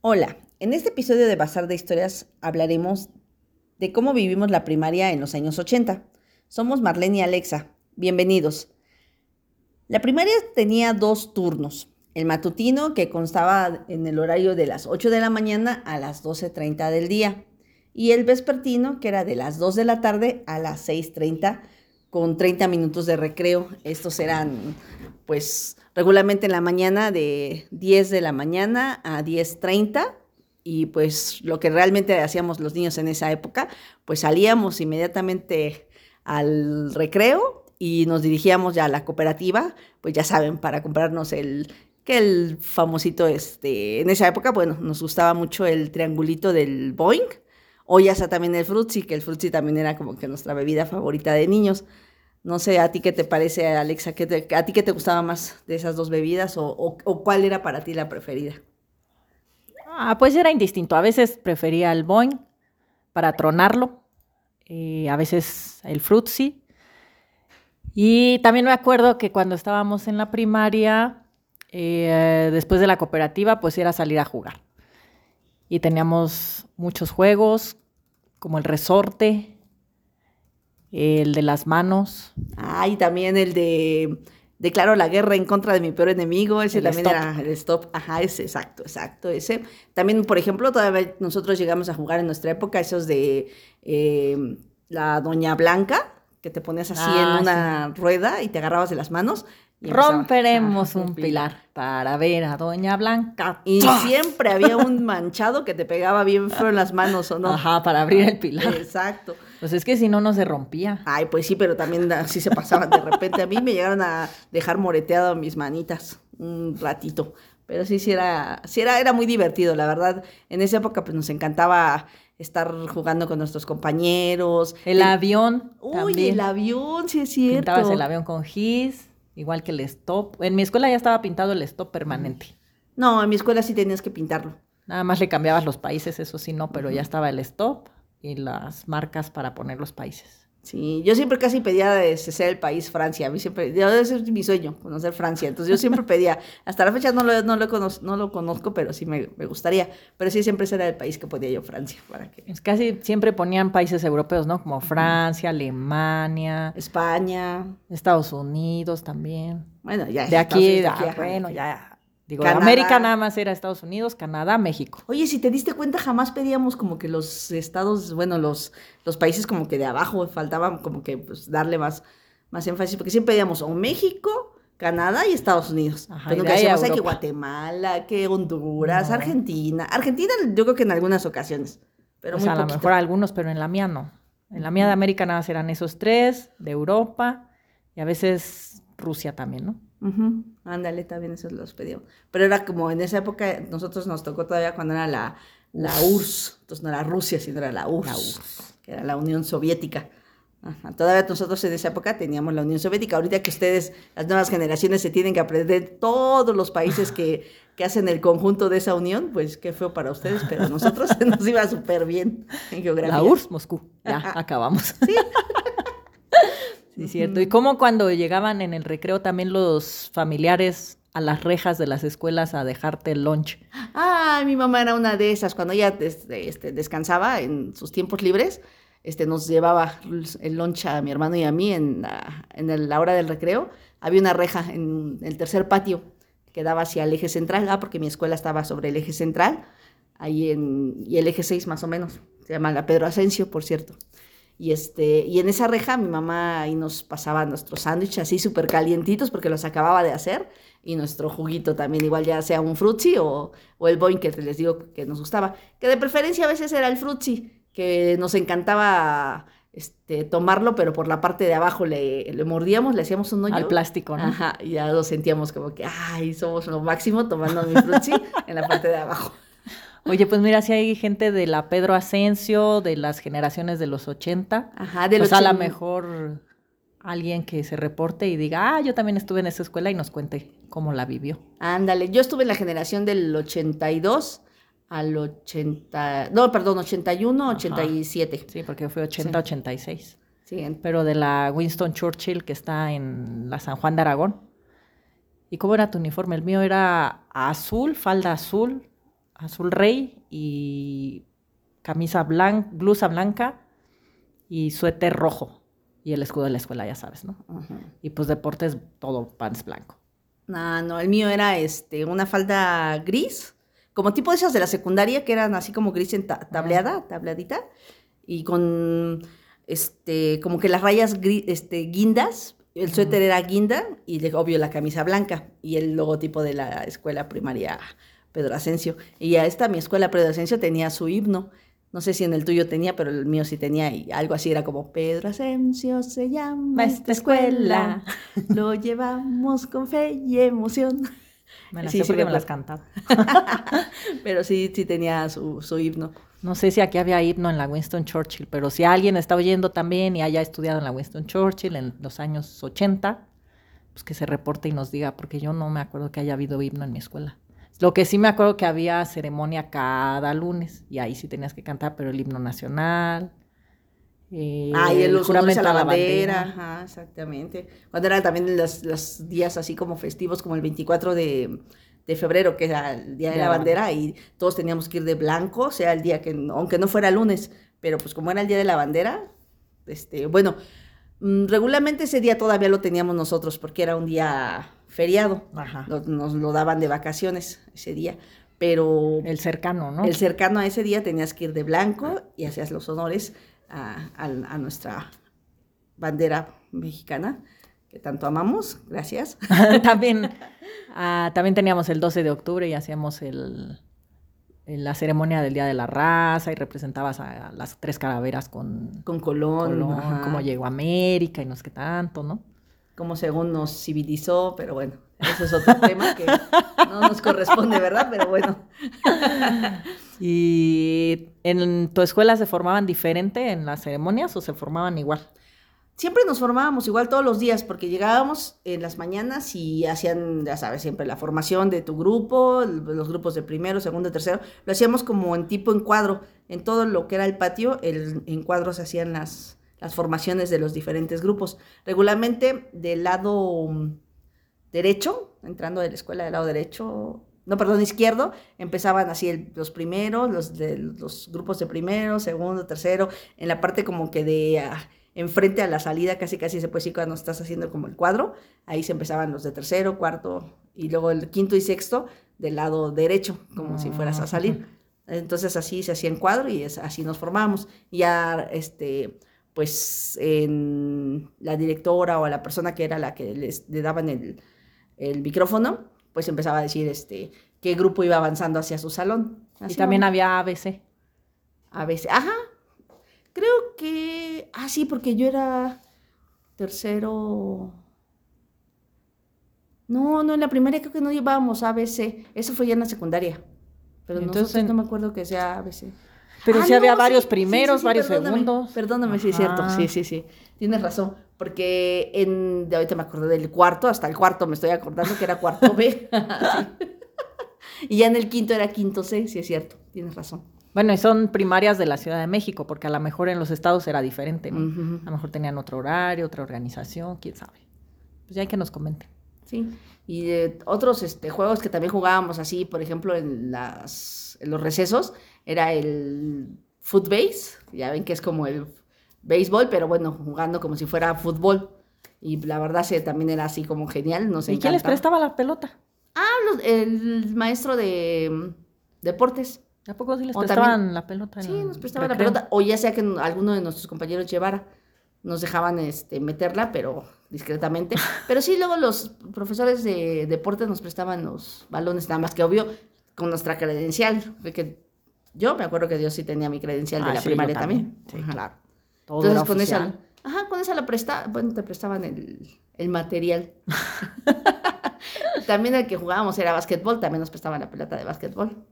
Hola, en este episodio de Bazar de Historias hablaremos de cómo vivimos la primaria en los años 80. Somos Marlene y Alexa. Bienvenidos. La primaria tenía dos turnos. El matutino, que constaba en el horario de las 8 de la mañana a las 12.30 del día. Y el vespertino, que era de las 2 de la tarde a las 6.30, con 30 minutos de recreo. Estos eran, pues, regularmente en la mañana de 10 de la mañana a 10.30 y pues lo que realmente hacíamos los niños en esa época, pues salíamos inmediatamente al recreo y nos dirigíamos ya a la cooperativa, pues ya saben, para comprarnos el que el famosito este en esa época, bueno, nos gustaba mucho el triangulito del Boeing o ya sea también el Frutzi, que el Frutzi también era como que nuestra bebida favorita de niños. No sé, ¿a ti qué te parece, Alexa? ¿A ti qué te gustaba más de esas dos bebidas o, cuál era para ti la preferida? Ah, pues era indistinto. A veces prefería el Boing para tronarlo, a veces el Frutzi. Y también me acuerdo que cuando estábamos en la primaria, eh, después de la cooperativa, pues era salir a jugar. Y teníamos muchos juegos, como el resorte, el de las manos. Ah, y también el de declaro la guerra en contra de mi peor enemigo, ese también era el stop, ajá, ese, exacto, exacto, ese. También, por ejemplo, todavía nosotros llegamos a jugar en nuestra época esos de em, la Doña Blanca, que te ponías así en ah, una rueda y te agarrabas de las manos. Romperemos un pilar para ver a Doña Blanca. Y siempre había un manchado que te pegaba bien feo en las manos, ¿o no? Ajá, para abrir el pilar. Exacto. Pues es que si no, no se rompía. Ay, pues sí, pero también así se pasaban de repente. A mí me llegaron a dejar moreteado mis manitas un ratito. Pero sí, sí era, sí era, era muy divertido, la verdad. En esa época pues nos encantaba estar jugando con nuestros compañeros. El, avión. Uy, el avión, sí es cierto. Pintabas el avión con gis, igual que el stop. En mi escuela ya estaba pintado el stop permanente. No, en mi escuela sí tenías que pintarlo. Nada más le cambiabas los países, eso sí no, pero ya estaba el stop y las marcas para poner los países. Sí, yo siempre casi pedía de ser el país Francia. A mí siempre, ese es mi sueño, conocer Francia. Entonces yo siempre pedía, hasta la fecha no lo, no lo, conozco, no lo conozco, pero sí me, me, gustaría. Pero sí, siempre era el país que podía yo, Francia. Para que... Es casi siempre ponían países europeos, ¿no? Como Francia, Alemania. España. Estados Unidos también. Bueno, ya. De aquí, de aquí ah, bueno, ya Digo, América nada más era Estados Unidos, Canadá, México. Oye, si te diste cuenta, jamás pedíamos como que los estados, bueno, los, los países como que de abajo, faltaba como que pues, darle más, más énfasis, porque siempre pedíamos o México, Canadá y Estados Unidos. Ajá, Pero nunca decíamos que Guatemala, que Honduras, Argentina. Argentina yo creo que en algunas ocasiones. Pero o sea, a lo mejor algunos, pero en la mía no. En la mía de América nada más eran esos tres, de Europa y a veces Rusia también, ¿no? Ándale, también esos los pedíamos. Pero era como en esa época, nosotros nos tocó todavía cuando era la, la URSS, entonces no era Rusia, sino era la URSS, que era la Unión Soviética. Todavía nosotros en esa época teníamos la Unión Soviética. Ahorita que ustedes, las nuevas generaciones, se tienen que aprender todos los países que, que hacen el conjunto de esa unión, pues qué feo para ustedes, pero nosotros nos iba súper bien en geografía. La URSS, Moscú. Ya, acabamos. Sí. Sí, cierto. Y como cuando llegaban en el recreo también los familiares a las rejas de las escuelas a dejarte el lunch. Ah, mi mamá era una de esas. Cuando ella este, este, descansaba en sus tiempos libres, este, nos llevaba el lunch a mi hermano y a mí en la, en la hora del recreo. Había una reja en el tercer patio que daba hacia el eje central, ah, porque mi escuela estaba sobre el eje central, ahí en, y el eje 6 más o menos. Se llama la Pedro Asensio, por cierto. Y, este, y en esa reja mi mamá ahí nos pasaba nuestros sándwiches así súper calientitos porque los acababa de hacer. Y nuestro juguito también, igual ya sea un frutzi o, o el boing que les digo que nos gustaba. Que de preferencia a veces era el frutzi, que nos encantaba este, tomarlo, pero por la parte de abajo le, le mordíamos, le hacíamos un hoyo. Al plástico, ¿no? Ajá, y ya lo sentíamos como que, ay, somos lo máximo tomando mi frutzi en la parte de abajo. Oye, pues mira, si hay gente de la Pedro Asensio, de las generaciones de los 80, Ajá, de pues a lo mejor alguien que se reporte y diga, ah, yo también estuve en esa escuela y nos cuente cómo la vivió. Ándale, yo estuve en la generación del 82 al 80, no, perdón, 81, 87. Sí, porque fue 80, 86. Sí. Pero de la Winston Churchill que está en la San Juan de Aragón. ¿Y cómo era tu uniforme? El mío era azul, falda azul, azul rey y camisa blanca, blusa blanca y suéter rojo. Y el escudo de la escuela, ya sabes, ¿no? Y pues deportes, todo pants blanco. No, no, el mío era este, una falda gris, como tipo de esas de la secundaria, que eran así como gris en tableada, tableadita, y con este, como que las rayas este, guindas, el suéter era guinda y obvio la camisa blanca y el logotipo de la escuela primaria Pedro Asensio. Y a esta mi escuela Pedro Asensio tenía su himno. No sé si en el tuyo tenía, pero el mío sí tenía y algo así era como Pedro Asensio se llama esta escuela, lo llevamos con fe y emoción. Me las sí, sí, me las cantaba. pero sí, sí tenía su, su himno. No sé si aquí había himno en la Winston Churchill, pero si alguien está oyendo también y haya estudiado en la Winston Churchill en los años 80, pues que se reporte y nos diga, porque yo no me acuerdo que haya habido himno en mi escuela. Lo que sí me acuerdo que había ceremonia cada lunes y ahí sí tenías que cantar, pero el himno nacional. Eh, ah, y el, juramento a la, bandera. Ajá, exactamente. Cuando eran también los, los días así como festivos, como el 24 de de febrero, que era el Día de, la, bandera, y todos teníamos que ir de blanco, o sea, el día que, aunque no fuera lunes, pero pues como era el Día de la Bandera, este, bueno, mm, regularmente ese día todavía lo teníamos nosotros, porque era un día feriado, Nos, lo daban de vacaciones ese día, pero... El cercano, ¿no? El cercano a ese día tenías que ir de blanco y hacías los honores a, a nuestra bandera mexicana que tanto amamos, gracias. también, ah, también teníamos el 12 de octubre y hacíamos el, la ceremonia del Día de la Raza y representabas a las tres calaveras con, con Colón, Colón cómo llegó a América y no sé qué tanto, ¿no? Como según nos civilizó, pero bueno, ese es otro tema que no nos corresponde, ¿verdad? Pero bueno. ¿Y en tu escuela se formaban diferente en las ceremonias o se formaban igual? siempre nos formábamos igual todos los días, porque llegábamos en las mañanas y hacían, ya sabes, siempre la formación de tu grupo, los grupos de primero, segundo, tercero, lo hacíamos como en tipo encuadro, en todo lo que era el patio, el encuadro se hacían las, las formaciones de los diferentes grupos. Regularmente del lado mm, derecho, entrando de la escuela del lado derecho, no, perdón, izquierdo, empezaban así los primeros, los, de, los grupos de primero, segundo, tercero, en la parte como que de... Ah, enfrente a la salida, casi casi se puede decir cuando estás haciendo como el cuadro, ahí se empezaban los de tercero, cuarto y luego el quinto y sexto del lado derecho, como si fueras a ah, salir. Entonces así se hacía en cuadro y es, así nos formábamos. Ya, este, pues en la directora o la persona que era la que les le daban el, el micrófono, pues empezaba a decir este, qué grupo iba avanzando hacia su salón. y también había ABC. ABC, ajá, Creo que. Ah, sí, porque yo era tercero. No, no, en la primaria creo que no llevábamos ABC. Eso fue ya en la secundaria. Pero Entonces, no me acuerdo que sea ABC. Pero ah, sí había varios primeros, varios segundos. Perdóname, sí es cierto. Sí, sí, sí. Tienes razón. Porque en, de ahorita me acordé del cuarto, hasta el cuarto me estoy acordando que era cuarto B. y ya en el quinto era quinto C, sí es cierto. Tienes razón. Bueno, y son primarias de la Ciudad de México, porque a lo mejor en los estados era diferente, ¿no? A lo mejor tenían otro horario, otra organización, quién sabe. Pues ya hay que nos comenten. Sí, y de otros este, juegos que también jugábamos así, por ejemplo, en, las, en los recesos, era el footbase, ya ven que es como el béisbol, pero bueno, jugando como si fuera fútbol. Y la verdad sí, también era así como genial, no sé. ¿Y quién les prestaba la pelota? Ah, el maestro de mm, deportes. ¿A poco sí les prestaban la pelota? Sí, nos prestaban la pelota. O ya sea que alguno de nuestros compañeros llevara, nos dejaban este, meterla, pero discretamente. pero sí, luego los profesores de deporte nos prestaban los balones, nada más que obvio, con nuestra credencial. Que yo me acuerdo que yo sí tenía mi credencial de ah, la primaria también. Sí, claro. Todo Entonces con esa, ajá, con esa la presta, bueno, te prestaban el, el material. también el que jugábamos era básquetbol, también nos prestaban la pelota de básquetbol.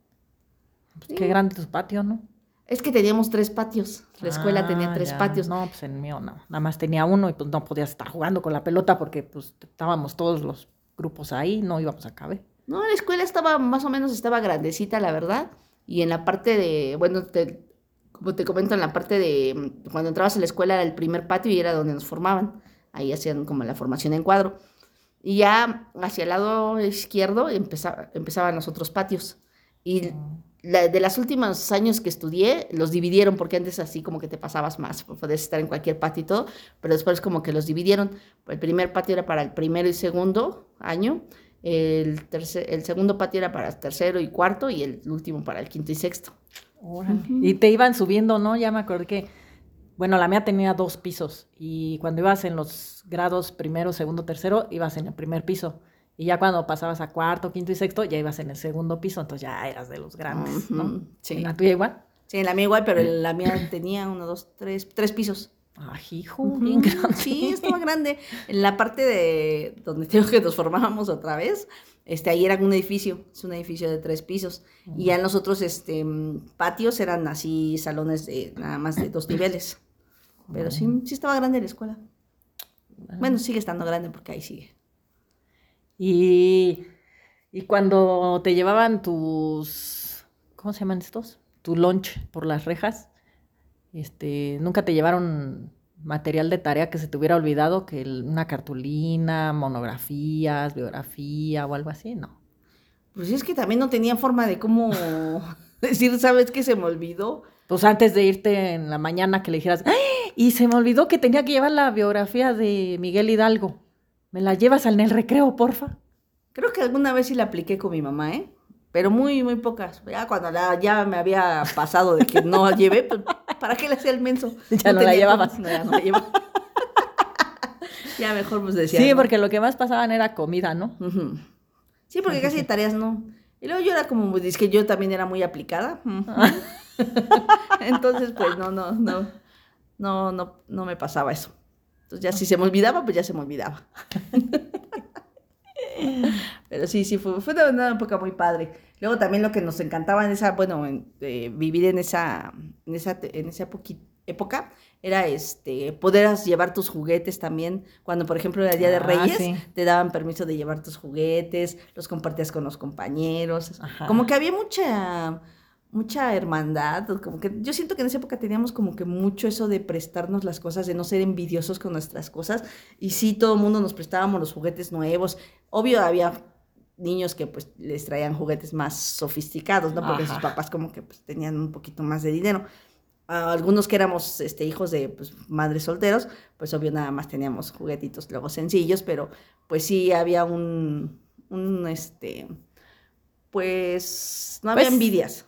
Qué grande tu patio, ¿no? Es que teníamos tres patios. La escuela tenía ah, tres patios. No, pues en mío no. Nada más tenía uno y pues no podías estar jugando con la pelota porque pues estábamos todos los grupos ahí, no íbamos a caber. No, la escuela estaba más o menos, estaba grandecita, la verdad. Y en la parte de, bueno, como te comento, en la parte de, cuando entrabas a la escuela era el primer patio y era donde nos formaban. Ahí hacían como la formación en cuadro. Y ya hacia el lado izquierdo empezaban los otros patios. Y la- de los últimos años que estudié, los dividieron porque antes así como que te pasabas más, podías estar en cualquier patio y todo, pero después como que los dividieron. El primer patio era para el primero y segundo año, el, tercer, el segundo patio era para el tercero y cuarto y el último para el quinto y sexto. Órale. Y te iban subiendo, ¿no? Ya me acordé que, bueno, la mía tenía dos pisos y cuando ibas en los grados primero, segundo, tercero, ibas en el primer piso. Y ya cuando pasabas a cuarto, quinto y sexto, ya ibas en el segundo piso, entonces ya eras de los grandes, ¿no? Sí. ¿En la tuya igual? Sí, en la mía igual, pero en la mía tenía uno, dos, tres, tres pisos. Ay, hijo, bien grande. Sí, estaba grande. En la parte de donde tengo que nos formábamos otra vez, este, ahí era un edificio, es un edificio de tres pisos. Y ya los otros este, mm, patios eran así, salones de nada más de dos niveles. Pero sí, sí estaba grande la escuela. Bueno, sigue estando grande porque ahí sigue. Y, y cuando te llevaban tus, ¿cómo se llaman estos? Tu lunch por las rejas, este, nunca te llevaron material de tarea que se te hubiera olvidado, que el- una cartulina, monografías, biografía o algo así, no. Pues es que también no tenía forma de cómo decir, ¿sabes qué se me olvidó? Pues antes de irte en la mañana que le dijeras, ¡Ay! y se me olvidó que tenía que llevar la biografía de Miguel Hidalgo. ¿Me la llevas en el recreo, porfa? Creo que alguna vez sí la apliqué con mi mamá, ¿eh? Pero muy, muy pocas. Ya cuando la, ya me había pasado de que no llevé, pues, ¿para qué le hacía el menso? Ya no la llevabas. No, ya no la llevaba. ya mejor pues decía. sí, ¿no? porque lo que más pasaban era comida, ¿no? Sí, porque casi tareas no. Y luego yo era como, es que yo también era muy aplicada. Entonces, pues no, no, no, no, no, no me pasaba eso. Entonces ya si se me olvidaba, pues ya se me olvidaba. Pero sí, sí, fue, fue una época muy padre. Luego también lo que nos encantaba en esa, bueno, en- eh, vivir en esa, en esa, en esa época era este poder llevar tus juguetes también. Cuando, por ejemplo, era el Día de Ah, Reyes, sí. te daban permiso de llevar tus juguetes, los compartías con los compañeros. Ajá. Como que había mucha, mucha hermandad. Como que yo siento que en esa época teníamos como que mucho eso de prestarnos las cosas, de no ser envidiosos con nuestras cosas. Y sí, todo el mundo nos prestábamos los juguetes nuevos. Obvio, había niños que pues les traían juguetes más sofisticados, ¿no? Porque sus papás como que pues tenían un poquito más de dinero. A algunos que éramos este, hijos de pues, madres solteros, pues obvio nada más teníamos juguetitos luego sencillos, pero pues sí había un, un este, pues no había Pues, envidias.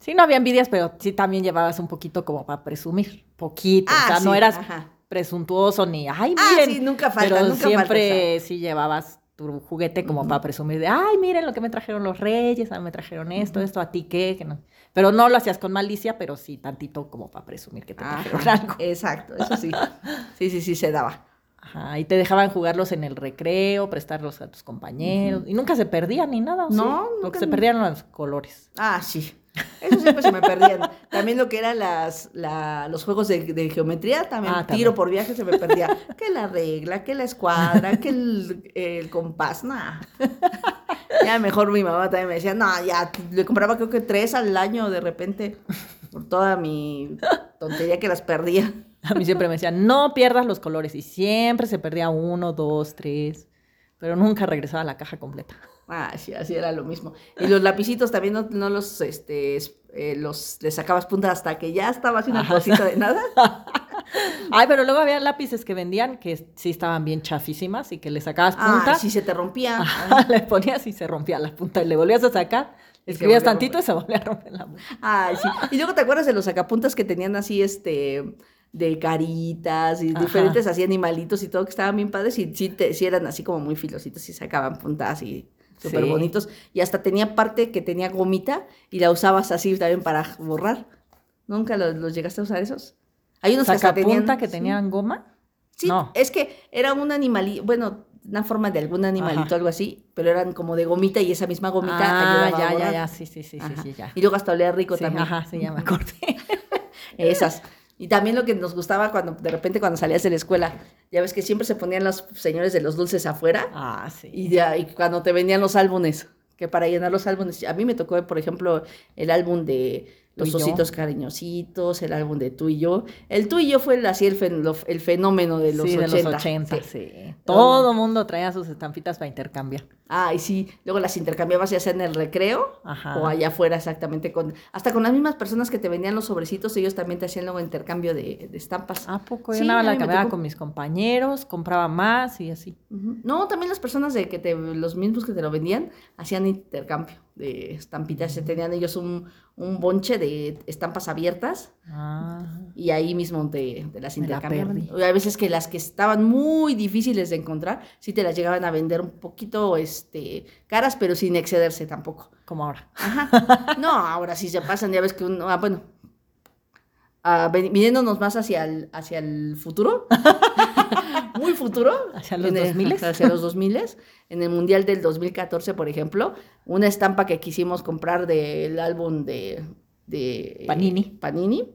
Sí, no había envidias, pero sí también llevabas un poquito como para presumir. Poquito. Ah, o sea, no eras ajá. presuntuoso ni, ay, Ah, miren. sí, nunca falta, pero nunca siempre sí llevabas tu juguete como para presumir de, ay, miren lo que me trajeron los reyes, ah, me trajeron esto, esto, a ti qué, que no. Pero no lo hacías con malicia, pero sí tantito como para presumir que te trajeron algo. Exacto, eso sí. Sí, sí, sí se daba. Ajá, y te dejaban jugarlos en el recreo, prestarlos a tus compañeros. Y nunca se perdían ni nada. ¿o sí? No, Lo que se perdían eran los colores. Ah, sí. Eso siempre se me perdían. También lo que eran las, la- los juegos de, de geometría, también Ah, también. tiro por viaje se me perdía. Que la regla, que la escuadra, que el, el compás, nada. Ya mejor mi mamá también me decía, no, ya, le compraba creo que tres al año de repente, por toda mi tontería que las perdía. A mí siempre me decían, no pierdas los colores. Y siempre se perdía uno, dos, tres. Pero nunca regresaba a la caja completa. Ah, sí, así era lo mismo. Y los lapicitos también no, no los, este, es- eh, los, les sacabas punta hasta que ya estaba así una Ajá. cosita de nada. Ay, pero luego había lápices que vendían que sí estaban bien chafísimas y que le sacabas punta, Ah, sí se te rompía. ajá, le ponías y se rompía la punta y le volvías a sacar, escribías tantito y se volvía a romper la punta. Ay, sí. Y luego te acuerdas de los sacapuntas que tenían así, este, de caritas y Ajá. diferentes así animalitos y todo, que estaban bien padres y sí, te, sí eran así como muy filositos y sacaban puntas y súper Sí. bonitos. Y hasta tenía parte que tenía gomita y la usabas así también para borrar. ¿Nunca los, los llegaste a usar esos? Hay unos que Sacapunta tenían... que sí. tenían goma. Sí, No. es que era un animalito, bueno, una forma de algún animalito, Ajá. algo así, pero eran como de gomita y esa misma gomita Ah, ayudaba ya, ya, borrar. ya, sí, sí, sí, sí, sí, ya. Y luego hasta olía rico Sí, también. ajá, sí, ya me acordé. Esas. Y también lo que nos gustaba cuando de repente cuando salías de la escuela, ya ves que siempre se ponían los señores de los dulces afuera Ah, sí. y, ya, y cuando te venían los álbumes, que para llenar los álbumes, a mí me tocó, por ejemplo, el álbum de los yo. ositos cariñositos, el álbum de tú y yo. El tú y yo fue el, así el, fen- lo- el fenómeno de los sí, 80. de los 80, sí. sí. Todo mundo traía sus estampitas para intercambiar. Ah, y sí, luego las intercambiabas ya sea en el recreo Ajá. o allá afuera exactamente con hasta con las mismas personas que te vendían los sobrecitos, ellos también te hacían luego intercambio de, de estampas. ¿A poco? Yo nada la cambiaba con mis compañeros, compraba más y así. No, también las personas de que te, los mismos que te lo vendían hacían intercambio de estampitas, se tenían ellos un, un bonche de estampas abiertas Ah, y ahí mismo te, te las la intercambiaban. perdí. Hay veces que las que estaban muy difíciles de encontrar, sí te las llegaban a vender un poquito este, caras, pero sin excederse tampoco. como ahora. Ajá. No, ahora sí se pasan, ya ves que uno, ah, bueno, ah, viniéndonos más hacia el, hacia el futuro, muy futuro. ¿Hacia los en el- 2000s? Hacia los 2000 en el Mundial del 2014, por ejemplo, una estampa que quisimos comprar del álbum de, de Panini. Panini,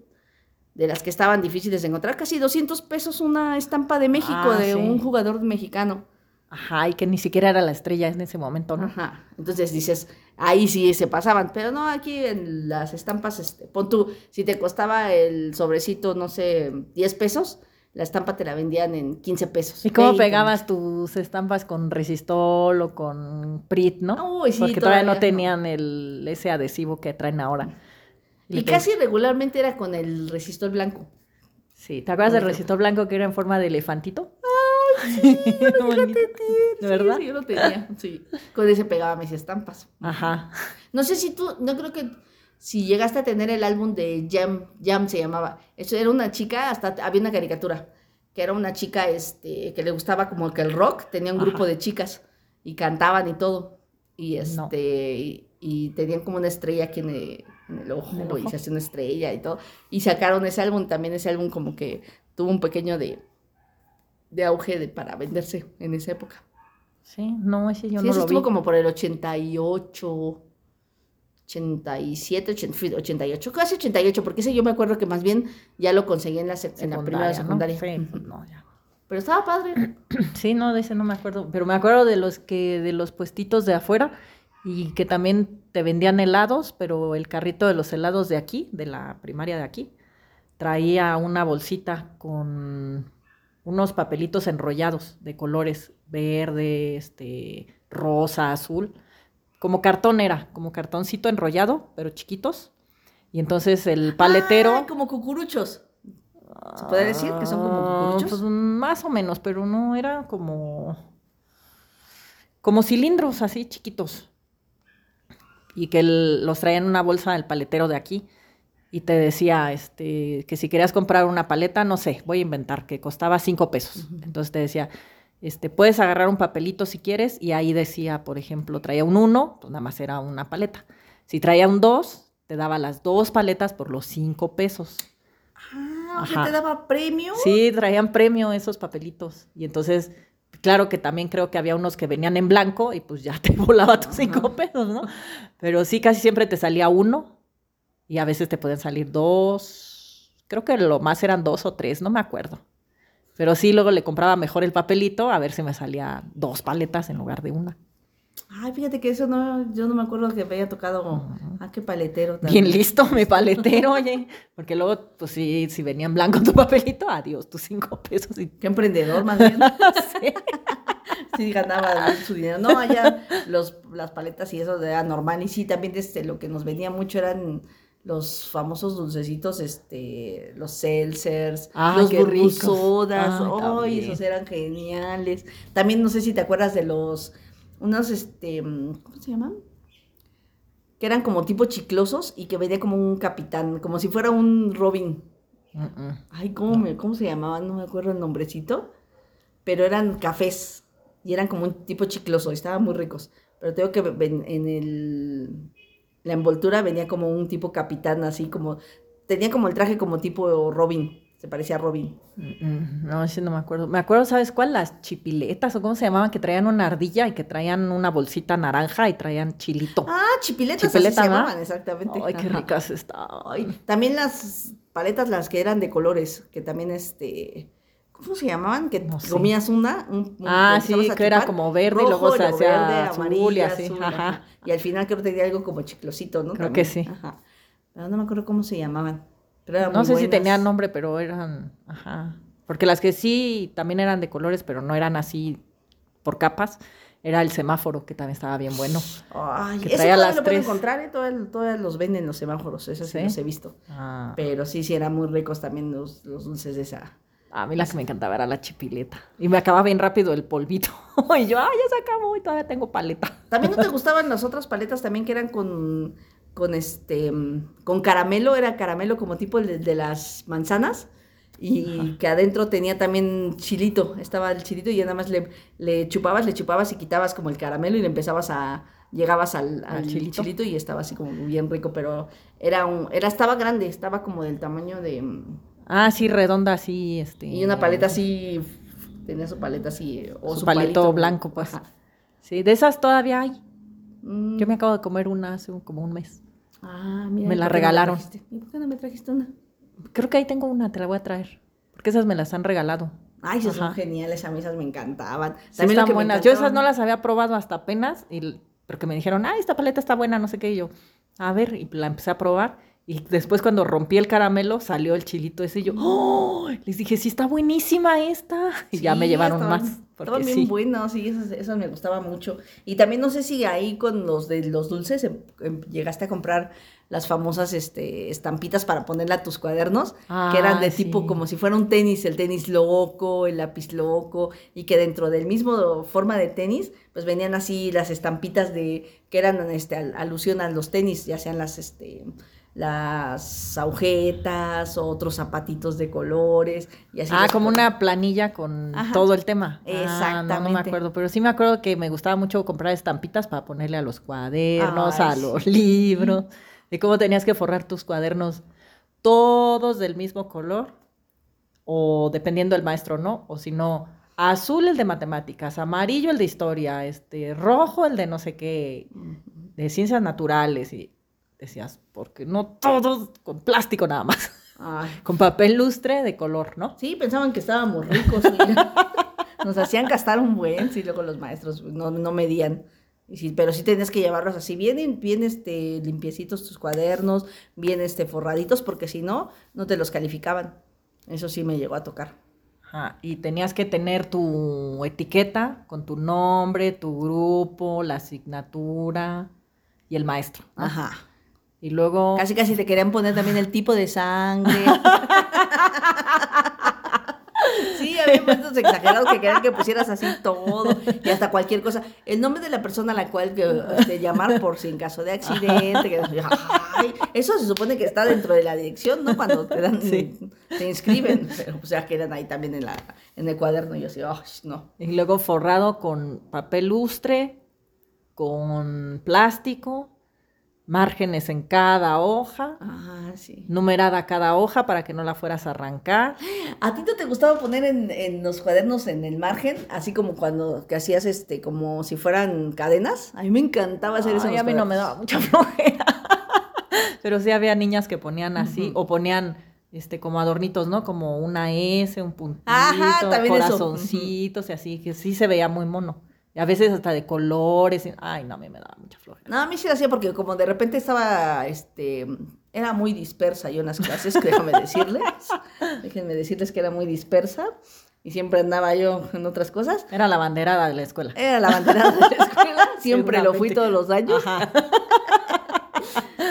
de las que estaban difíciles de encontrar, casi 200 pesos una estampa de México, Ah, de sí. un jugador mexicano. Ajá, y que ni siquiera era la estrella en ese momento, ¿no? Ajá. Entonces dices, ahí sí se pasaban, pero no, aquí en las estampas, este, pon tú, si te costaba el sobrecito, no sé, 10 pesos, la estampa te la vendían en 15 pesos. ¿Y cómo 20. pegabas tus estampas con resistol o con Prit, no? Uy, sí, Porque todavía, no todavía no. tenían el, ese adhesivo que traen ahora. Y casi regularmente era con el resistor blanco. Sí, ¿te acuerdas del resistor blanco que era en forma de elefantito? ¡Ay, sí! Bonito. ¿De verdad? Sí, yo lo tenía, sí. Con ese pegaba mis estampas. Ajá. No sé si tú, no creo que si llegaste a tener el álbum de Jam, Jam se llamaba. Eso era una chica, hasta había una caricatura, que era una chica este, que le gustaba como que el rock, tenía un grupo Ajá. de chicas y cantaban y todo. Y No. este, y, y tenían como una estrella aquí en el, en el ojo, En el y se hacía una estrella y todo. Y sacaron ese álbum, también ese álbum como que tuvo un pequeño de, de auge de, para venderse en esa época. Sí, no, ese yo sí, no ese lo vi. estuvo como por el 88, 87, 80, 88, casi 88, porque ese yo me acuerdo que más bien ya lo conseguí en la, en la primera Secundaria, ¿no? secundaria. Sí, pues Ujú. no, ya. Pero estaba padre. Sí, no, de ese no me acuerdo, pero me acuerdo de los que de los puestitos de afuera y que también te vendían helados, pero el carrito de los helados de aquí, de la primaria de aquí, traía una bolsita con unos papelitos enrollados de colores verde, este, rosa, azul, como cartón era, como cartoncito enrollado, pero chiquitos. Y entonces el paletero Ah, como cucuruchos. ¿Se puede decir que son como Ah, cucuruchos? Pues más o menos, pero no era como. como cilindros así chiquitos. Y que el- los traían en una bolsa del paletero de aquí. Y te decía este, que si querías comprar una paleta, no sé, voy a inventar, que costaba cinco pesos. Entonces te decía, este, puedes agarrar un papelito si quieres, y ahí decía, por ejemplo, traía un uno, pues nada más era una paleta. Si traía un dos, te daba las dos paletas por los cinco pesos. Ah, Ajá. te daba premio. Sí, traían premio esos papelitos. Y entonces, claro que también creo que había unos que venían en blanco y pues ya te volaba tus cinco pesos, ¿no? Pero sí, casi siempre te salía uno y a veces te podían salir dos. Creo que lo más eran dos o tres, no me acuerdo. Pero sí, luego le compraba mejor el papelito a ver si me salía dos paletas en lugar de una. Ay, fíjate que eso no, yo no me acuerdo que me haya tocado. Ah, qué paletero. tan- Bien listo, mi paletero, oye. Porque luego, pues sí, si venía en blanco tu papelito, adiós, tus cinco pesos. Y... Qué emprendedor, más bien. Sí. sí ganaba su dinero. No, allá los, las paletas y eso era normal. Y sí, también este, lo que nos vendía mucho eran los famosos dulcecitos, este, los seltzers, Ay, los burbusodas. Ay, Ay, esos eran geniales. También no sé si te acuerdas de los, unos, este, ¿cómo se llaman? Que eran como tipo chiclosos y que venía como un capitán, como si fuera un Robin. Ay, ¿cómo, me, ¿cómo se llamaban? No me acuerdo el nombrecito. Pero eran cafés. Y eran como un tipo chicloso. Y estaban muy ricos. Pero tengo que ven- en el... La envoltura venía como un tipo capitán, así como... Tenía como el traje como tipo Robin. Se parecía a Robin. Mm, mm, No, ese no me acuerdo. Me acuerdo, ¿sabes cuál? Las chipiletas, o cómo se llamaban, que traían una ardilla y que traían una bolsita naranja y traían chilito. Ah, chipiletas Chipileta, así se llamaban, exactamente. Ay, qué Ajá. ricas. Ay, también las paletas, las que eran de colores, que también este... ¿Cómo se llamaban? Que No sé. comías una. un- un- Ah, sí, que era como verde y luego rojo, se hacía verde, azul amarillo, y así, azul, ajá. Y al final creo que tenía algo como chiclosito, ¿no? Creo que sí. Ajá. Pero no me acuerdo cómo se llamaban. Pero eran No muy sé si tenían nombre, pero eran, ajá. Porque las que sí también eran de colores, pero no eran así por capas, era el semáforo, que también estaba bien bueno. Ay, que traía las lo puedo tres. encontrar, ¿eh? Todavía, todavía los venden los semáforos, esos sí ¿Sí? los he visto. Ah, Pero sí, sí, eran muy ricos también los, los dulces de esa. A mí la que me encantaba era la chipileta. Y me acababa bien rápido el polvito. y yo, ah, ya se acabó y todavía tengo paleta. ¿También no te gustaban las otras paletas también que eran con, con este, mm, con caramelo? Era caramelo como tipo el de, de las manzanas. Y que adentro tenía también chilito. Estaba el chilito y nada más le, le chupabas, le chupabas y quitabas como el caramelo y le empezabas a... Llegabas al, al Al chilito. chilito. y estaba así como bien rico, pero era un, era, estaba grande, estaba como del tamaño de... Ah, sí, redonda así, este. Y una paleta así, tenía su paleta así, o Su su, palito blanco, pues. Ajá. Sí, de esas todavía hay. Mm. Yo me acabo de comer una hace como un mes. Ah, mira. Me ¿y la no regalaron. ¿Y por qué no me trajiste una? Creo que ahí tengo una, te la voy a traer. Porque esas me las han regalado. Ay, esas son geniales, a mí esas me encantaban. Sí, También están buenas. Yo esas no las había probado hasta apenas, y, porque me dijeron, ah, esta paleta está buena, no sé qué, y yo, a ver, y la empecé a probar, y después cuando rompí el caramelo, salió el chilito ese, y yo, ¡oh! Les dije, sí, está buenísima esta, y ya me llevaron estaban- más, Estaban bien sí. buenos, sí, esas, esas me gustaban mucho. Y también no sé si ahí con los de los dulces em- em, llegaste a comprar las famosas este, estampitas para ponerle a tus cuadernos, que eran de Ah, tipo sí. como si fuera un tenis, el tenis loco, el lápiz loco, y que dentro del mismo forma de tenis, pues venían así las estampitas de, que eran este, al- alusión a los tenis, ya sean las, este, las agujetas, otros zapatitos de colores, y así. Ah, como una planilla con Ajá. todo el tema. Ah, no, no me Exactamente. acuerdo, pero sí me acuerdo que me gustaba mucho comprar estampitas para ponerle a los cuadernos, Ay, a sí. los libros, de cómo tenías que forrar tus cuadernos todos del mismo color, o dependiendo del maestro, ¿no? O si no, azul el de matemáticas, amarillo el de historia, este, rojo el de no sé qué, de ciencias naturales, y decías, porque no todos con plástico nada más, Ay, con papel lustre de color, ¿no? Sí, pensaban que estábamos ricos. mira. Nos hacían gastar un buen, sí, luego los maestros no, no medían. Y sí, pero sí tenías que llevarlos así, bien, bien este, limpiecitos tus cuadernos, bien este, forraditos, porque si no, no te los calificaban. Eso sí me llegó a tocar. Ajá, y tenías que tener tu etiqueta con tu nombre, tu grupo, la asignatura y el maestro. ¿no? Ajá. Y luego... Casi casi te querían poner también el tipo de sangre. Sí, había momentos exagerados que querían que pusieras así todo y hasta cualquier cosa. El nombre de la persona a la cual que, este, llamar por si en caso de accidente. que- ay, eso se supone que está dentro de la dirección, ¿no? Cuando te dan, Sí. te inscriben. Pero, o sea, quedan ahí también en, la, en el cuaderno. Y yo así, ay, no. Y luego forrado con papel lustre, con plástico, márgenes en cada hoja, Ah, sí. numerada cada hoja para que no la fueras a arrancar. ¿A ti no te gustaba poner en, en los cuadernos en el margen, así como cuando que hacías este, como si fueran cadenas? A mí me encantaba hacer eso. en Ay, a mí no me daba mucha flojera. Pero sí había niñas que ponían así, o ponían este como adornitos, ¿no? Como una S, un puntito, Ajá, corazoncitos y así, que sí se veía muy mono. Y a veces hasta de colores. Ay, no, a mí me daba mucha flojera. No, a mí sí lo hacía porque como de repente estaba, este, era muy dispersa yo en las clases, déjame decirles. Déjenme decirles que era muy dispersa y siempre andaba yo en otras cosas. Era la banderada de la escuela. Era la bandera de la escuela, siempre lo fui todos los años. Ajá.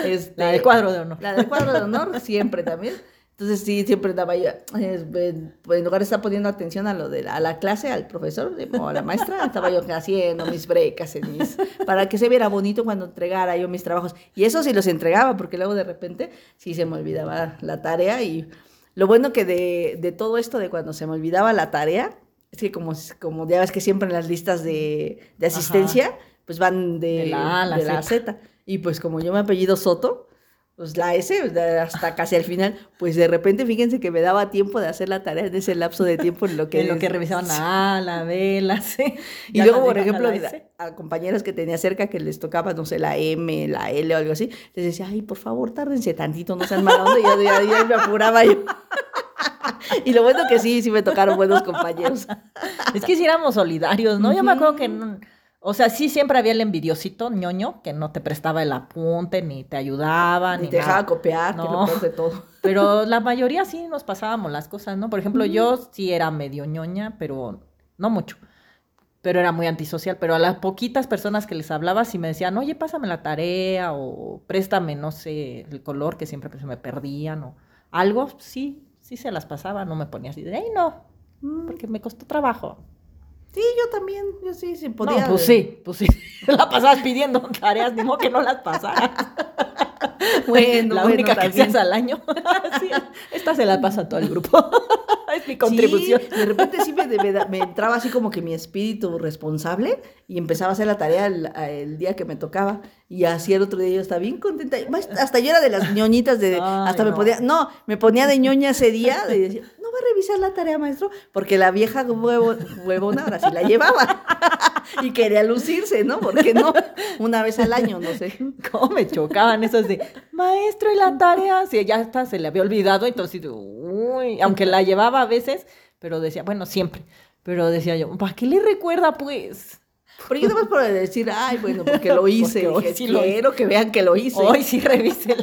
Este, La del cuadro de honor. La del cuadro de honor, siempre también. Entonces sí, siempre andaba yo, eh, en lugar de estar poniendo atención a lo de la, a la clase, al profesor eh, o a la maestra, estaba yo haciendo mis brecas en mis, para que se viera bonito cuando entregara yo mis trabajos. Y eso sí los entregaba, porque luego de repente sí se me olvidaba la tarea. Y lo bueno que de, de todo esto, de cuando se me olvidaba la tarea, es que como, como ya ves que siempre en las listas de, de asistencia, pues van de, De la A a la Z. Z. Y pues como yo me apellido Soto, pues la S, hasta casi al final, pues de repente fíjense que me daba tiempo de hacer la tarea en ese lapso de tiempo en lo que... en lo que revisaban la A, la B, la C. Y luego, por ejemplo, a a, compañeras que tenía cerca que les tocaba, no sé, la M, la L o algo así, les decía, ay, por favor, tárdense tantito, no sean mala onda, y ya, ya- ya me apuraba yo. y lo bueno que sí, sí me tocaron buenos compañeros. Es que si éramos solidarios, ¿no? Yo me acuerdo que, Ujú. O sea, sí siempre había el envidiosito ñoño que no te prestaba el apunte, ni te ayudaba, Ni ni, te dejaba copiar, que No. lo peor de todo. Pero la mayoría sí nos pasábamos las cosas, ¿no? Por ejemplo, yo sí era medio ñoña, pero no mucho. Pero era muy antisocial. Pero a las poquitas personas que les hablaba, sí me decían, oye, pásame la tarea o préstame, no sé, el color que siempre se me perdían o algo, sí, sí se las pasaba, no me ponía así de, ay, no, Mm, porque me costó trabajo. Sí, yo también, yo sí, sí podía. No, pues sí, pues sí. La pasabas pidiendo tareas, ni modo que no las pasaras. Bueno, la bueno, única que hacías al año. Sí, esta se la pasa a todo el grupo. es mi contribución. Sí, de repente sí me, me entraba así como que mi espíritu responsable y empezaba a hacer la tarea el, día que me tocaba. Y así el otro día yo estaba bien contenta. Hasta yo era de las ñoñitas de. Ay, hasta me no. podía. No, me ponía de ñoña ese día. De decir, a revisar la tarea, maestro. Porque la vieja huevo, huevona ahora sí la llevaba. y quería lucirse, ¿no? Porque no, una vez al año, no sé. ¿Cómo me chocaban esos de, maestro, y la tarea? Si ya hasta se le había olvidado, entonces, uy, aunque la llevaba a veces, pero decía, bueno, siempre. Pero decía yo, ¿para qué le recuerda, pues? Pero yo nada más por decir, ay, bueno, porque lo hice. Porque hoy sí lo quiero que vean que lo hice. Hoy sí revisé.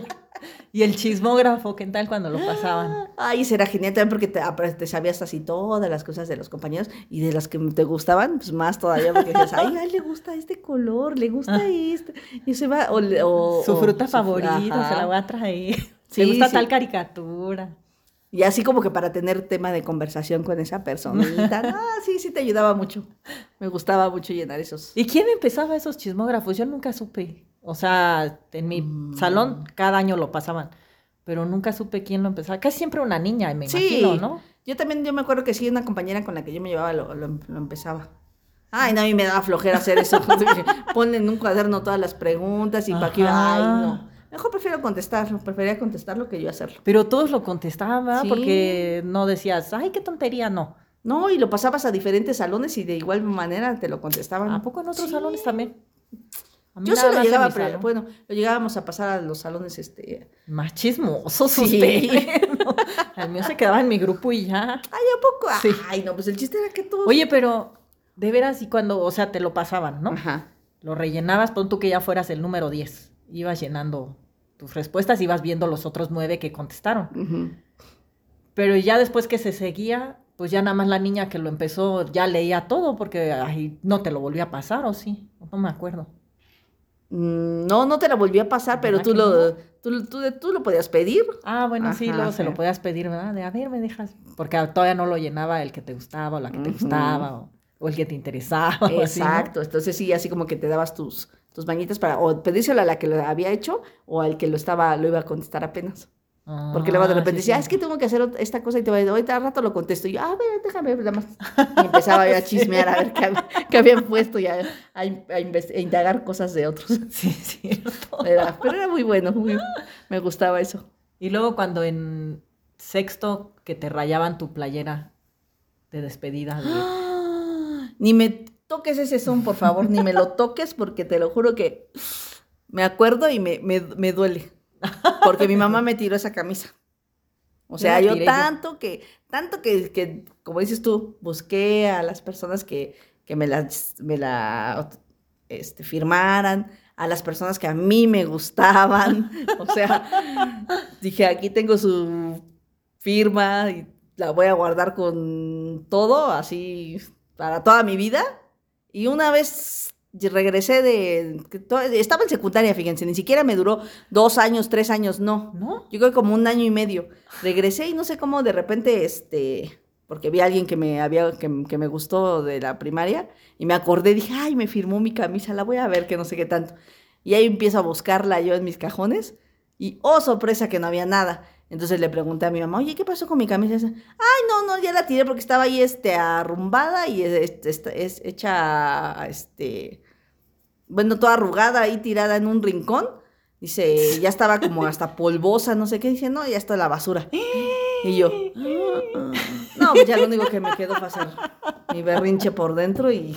Y el chismógrafo, ¿qué tal cuando lo pasaban? Ay, será genial también porque te, sabías así todas las cosas de los compañeros y de las que te gustaban, pues más todavía, porque dices, ay, a él le gusta este color, le gusta Ah. este. Y se va, o, le- o- Su fruta favorita, se la voy a traer. Sí, ¿Te gusta sí. tal caricatura? Y así como que para tener tema de conversación con esa personita. Ah, sí, sí te ayudaba mucho. Me gustaba mucho llenar esos. ¿Y quién empezaba esos chismógrafos? Yo nunca supe. O sea, en mi Mm. salón cada año lo pasaban, pero nunca supe quién lo empezaba. Casi siempre una niña, me Sí. imagino, ¿no? Yo también, yo me acuerdo que sí, una compañera con la que yo me llevaba lo, lo- lo empezaba. Ay, no, a mí me daba flojera hacer eso. Ponen en un cuaderno todas las preguntas y para Ajá. ay, no. Mejor prefiero contestarlo, prefería contestarlo que yo hacerlo. Pero todos lo contestaban, ¿verdad? Sí. Porque no decías, ay, qué tontería, no. No, y lo pasabas a diferentes salones y de igual manera te lo contestaban. ¿A poco en otros Sí. salones también? A mí Yo sí nada lo más en llegaba, salón. bueno, lo llegábamos a pasar a los salones, este, Más chismosos Sí. ustedes, ¿no? El mío se quedaba en mi grupo y ya. ay, ¿a poco? Sí. Ay, no, pues el chiste era que todos... Oye, pero de veras, y cuando, o sea, te lo pasaban, ¿no? Ajá. Lo rellenabas, pon tú que ya fueras el número 10. Ibas llenando tus respuestas, ibas viendo los otros nueve que contestaron. ujú. Pero ya después que se seguía, pues ya nada más la niña que lo empezó ya leía todo, porque ay, no te lo volvió a pasar, ¿o sí? No me acuerdo. Mm, No, no te la volví a pasar, pero ¿Verdad tú lo, tú, tú, tú lo podías pedir. Ah, bueno, sí, luego se sí. lo podías pedir, ¿verdad? De, a ver, me dejas. Porque todavía no lo llenaba el que te gustaba o la que te gustaba o, o el que te interesaba. o así, ¿no? Exacto, entonces sí, así como que te dabas tus, tus bañitas para o pedírselo a la que lo había hecho o al que lo estaba, lo iba a contestar apenas. Porque luego de Ah, repente sí, decía, sí. "Ah, es que tengo que hacer esta cosa y te voy a ahorita al rato lo contesto. Y yo, a ver, déjame ver nada más. Y empezaba yo a chismear a ver qué, qué habían puesto y a, a indagar cosas de otros. Sí, cierto. Era- pero era muy bueno, muy- me gustaba eso. Y luego cuando en sexto que te rayaban tu playera de despedida. de- Ni me toques ese son, por favor, ni me lo toques porque te lo juro que me acuerdo y me, me, me duele. Porque mi mamá me tiró esa camisa. O sea, la yo tanto que, tanto que, que, como dices tú, busqué a las personas que, que me, las, me la este, firmaran, a las personas que a mí me gustaban. O sea, dije, aquí tengo su firma y la voy a guardar con todo, así, para toda mi vida. Y una vez regresé de... Estaba en secundaria, fíjense, ni siquiera me duró dos años, tres años, no. ¿No? Yo creo como un año y medio. Regresé y no sé cómo de repente, este, porque vi a alguien que me había, que, que me gustó de la primaria y me acordé, dije, ay, me firmó mi camisa, la voy a ver, que no sé qué tanto. Y ahí empiezo a buscarla yo en mis cajones y, oh, sorpresa, que no había nada. Entonces le pregunté a mi mamá, oye, ¿qué pasó con mi camisa? esa?". Ay, no, no, ya la tiré porque estaba ahí, este, arrumbada y es, es- es hecha, este, bueno, toda arrugada ahí tirada en un rincón. Dice, ya estaba como hasta polvosa, no sé qué. Dice, no, ya está la basura. Y yo, "Ah, no, pues ya lo único que me quedó fue hacer mi berrinche por dentro y...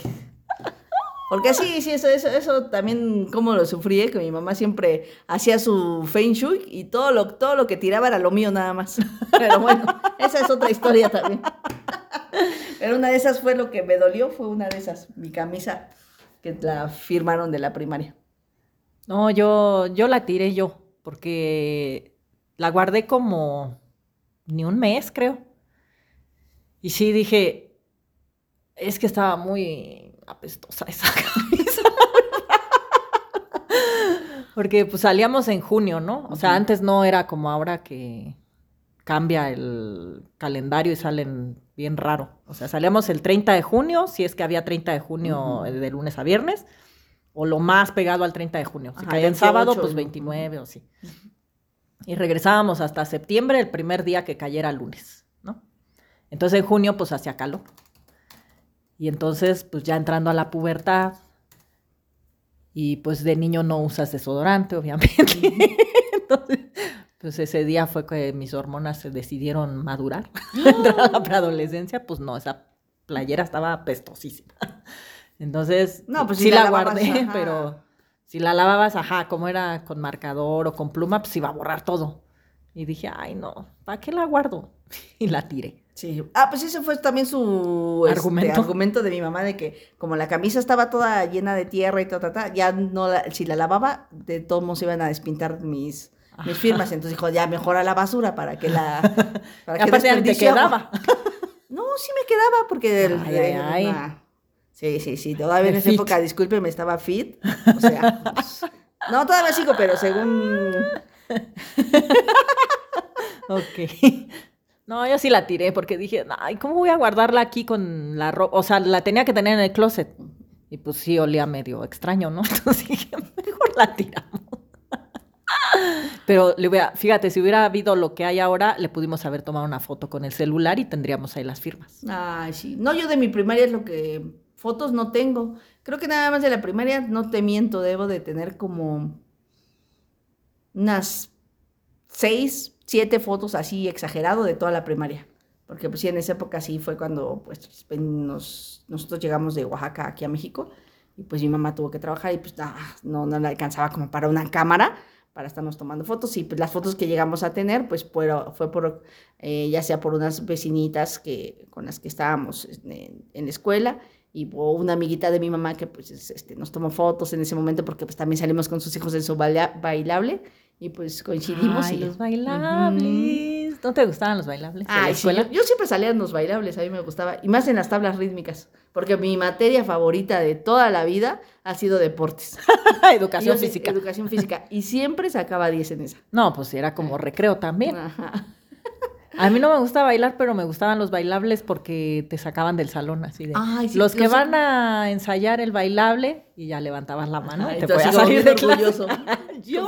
Porque sí, sí, eso, eso, eso también, como lo sufrí, ¿eh? que mi mamá siempre hacía su feng shui y todo lo, todo lo que tiraba era lo mío nada más. Pero bueno, esa es otra historia también. Pero una de esas fue lo que me dolió, fue una de esas, mi camisa que la firmaron de la primaria. No, yo, yo la tiré yo, porque la guardé como ni un mes, creo. Y sí dije, es que estaba muy apestosa esa camisa. Porque pues salíamos en junio, ¿no? O sea, antes no era como ahora que cambia el calendario y salen bien raro. O sea, salíamos el 30 de junio, si es que había 30 de junio eh, de lunes a viernes, o lo más pegado al 30 de junio. Si Ajá, caía en 28, sábado, pues ¿no? 29 o así. Y regresábamos hasta septiembre, el primer día que cayera lunes, ¿no? Entonces en junio, pues hacía calor. Y entonces, pues ya entrando a la pubertad, y pues de niño no usas desodorante, obviamente. Entonces, pues ese día fue que mis hormonas se decidieron madurar, entrar a la preadolescencia, pues no, esa playera estaba apestosísima. Entonces, No, pues si sí la la, lavabas, guardé, ajá. pero si la lavabas, ajá, como era con marcador o con pluma, pues iba a borrar todo. Y dije, ay, no, ¿para qué la guardo? Y la tiré. Sí. Ah, pues ese fue también su este, Argumento. argumento de mi mamá de que como la camisa estaba toda llena de tierra y ta, ta, ta, ya no la- si la lavaba, de todos modos iban a despintar mis, mis firmas. Entonces dijo, ya mejor a la basura para que la... Para que Aparte, te desperdicie agua". quedaba. No, sí me quedaba porque... el- Ay, ay, el- ay. Sí, sí, sí. Todavía en esa fit. época, discúlpeme, estaba fit. O sea... pues, no, todavía sigo, pero según... Ok. No, yo sí la tiré porque dije, ay, ¿cómo voy a guardarla aquí con la ropa? O sea, la tenía que tener en el closet. Y pues sí, olía medio extraño, ¿no? Entonces dije, mejor la tiramos. Pero fíjate, si hubiera habido lo que hay ahora, le pudimos haber tomado una foto con el celular y tendríamos ahí las firmas. Ay, sí. No, yo de mi primaria es lo que fotos no tengo. Creo que nada más de la primaria, no te miento, debo de tener como unas seis, siete fotos así exagerado de toda la primaria. Porque pues sí, en esa época sí fue cuando pues nosotros llegamos de Oaxaca aquí a México y pues mi mamá tuvo que trabajar y pues ah, no, no le alcanzaba como para una cámara para estarnos tomando fotos y pues las fotos que llegamos a tener pues fue, fue por eh, ya sea por unas vecinitas que con las que estábamos en, en la escuela y o una amiguita de mi mamá que pues es, este, nos tomó fotos en ese momento porque pues también salimos con sus hijos en su baila- bailable y pues coincidimos Ay, y los bailables. ¿No te gustaban los bailables? Ay, sí, yo, yo siempre salía en los bailables, a mí me gustaba, y más en las tablas rítmicas, porque mi materia favorita de toda la vida ha sido deportes. Educación Yo física. Educación física, y siempre sacaba 10 en esa. No, pues era como recreo también. Ajá. A mí no me gusta bailar, pero me gustaban los bailables porque te sacaban del salón así de. Ay, sí, los que los- van a ensayar el bailable y ya levantabas la mano y te podías salir de orgulloso. yo,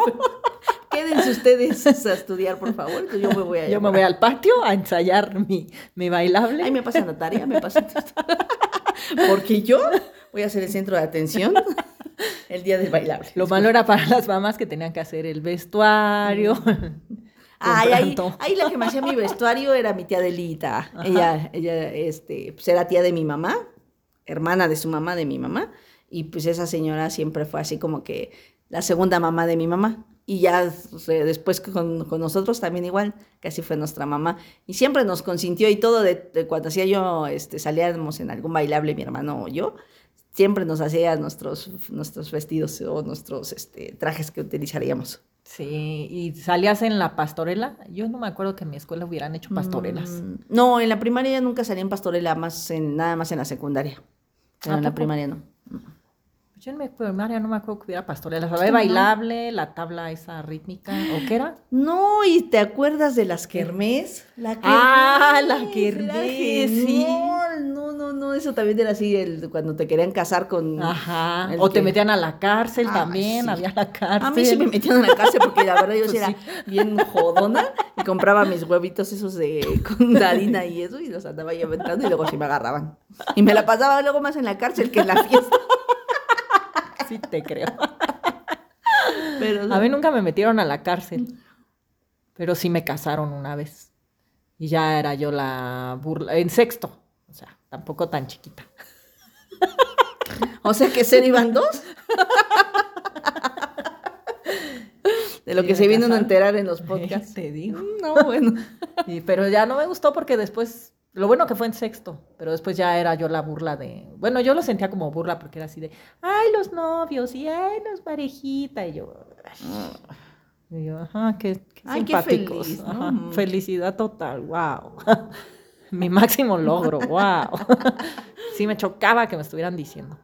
Quédense ustedes a estudiar, por favor, yo me voy a yo me voy al patio a ensayar mi, mi bailable. Ay, me pasan la tarea, me pasan Porque yo voy a ser el centro de atención el día del bailable. Lo malo era para las mamás que tenían que hacer el vestuario. Ay, ahí, ahí la que me hacía mi vestuario era mi tía Delita. Ella, ella, este, pues era tía de mi mamá, hermana de su mamá, de mi mamá. Y pues esa señora siempre fue así como que la segunda mamá de mi mamá. Y ya o sea, después con, con nosotros también igual, casi fue nuestra mamá. Y siempre nos consintió y todo de, de cuando hacía yo, este, salíamos en algún bailable, mi hermano o yo, siempre nos hacía nuestros, nuestros vestidos o nuestros este, trajes que utilizaríamos. Sí, y salías en la pastorela. Yo no me acuerdo que en mi escuela hubieran hecho pastorelas. Mm, No, en la primaria nunca salí en pastorela, más en, nada más en la secundaria. Pero ¿A en la primaria no. Yo en mi primaria no me acuerdo que hubiera pastorelas. Pues Había no. bailable, la tabla esa rítmica, ¿o qué era? No, ¿y te acuerdas de las kermés? La Ah, la kermés, sí. No, eso también era así, el, cuando te querían casar con... Ajá. O te metían a la cárcel Ay, también, sí. había la cárcel. A mí sí me metían en la cárcel porque la verdad yo sí Pues era bien jodona y compraba mis huevitos esos de con harina y eso y los andaba yo aventando y luego sí me agarraban. Y me la pasaba luego más en la cárcel que en la fiesta. Sí, te creo. Pero A mí nunca me metieron a la cárcel, pero sí me casaron una vez. Y ya era yo la burla, en sexto, o sea, tampoco tan chiquita. O sea que ser iban dos. De lo Sí, que se viene uno a enterar en los podcasts. Te digo. No, bueno. Y- pero ya no me gustó porque después Lo bueno que fue en sexto, pero después ya era yo la burla de. Bueno, yo lo sentía como burla porque era así de. ¡Ay, los novios! Y ¡ay, los parejita! Y yo. Y yo, ajá, qué, qué Ay, qué feliz, ¿no? Ajá, Ujú. Felicidad total, wow. Mi máximo logro, wow. sí, me chocaba que me estuvieran diciendo.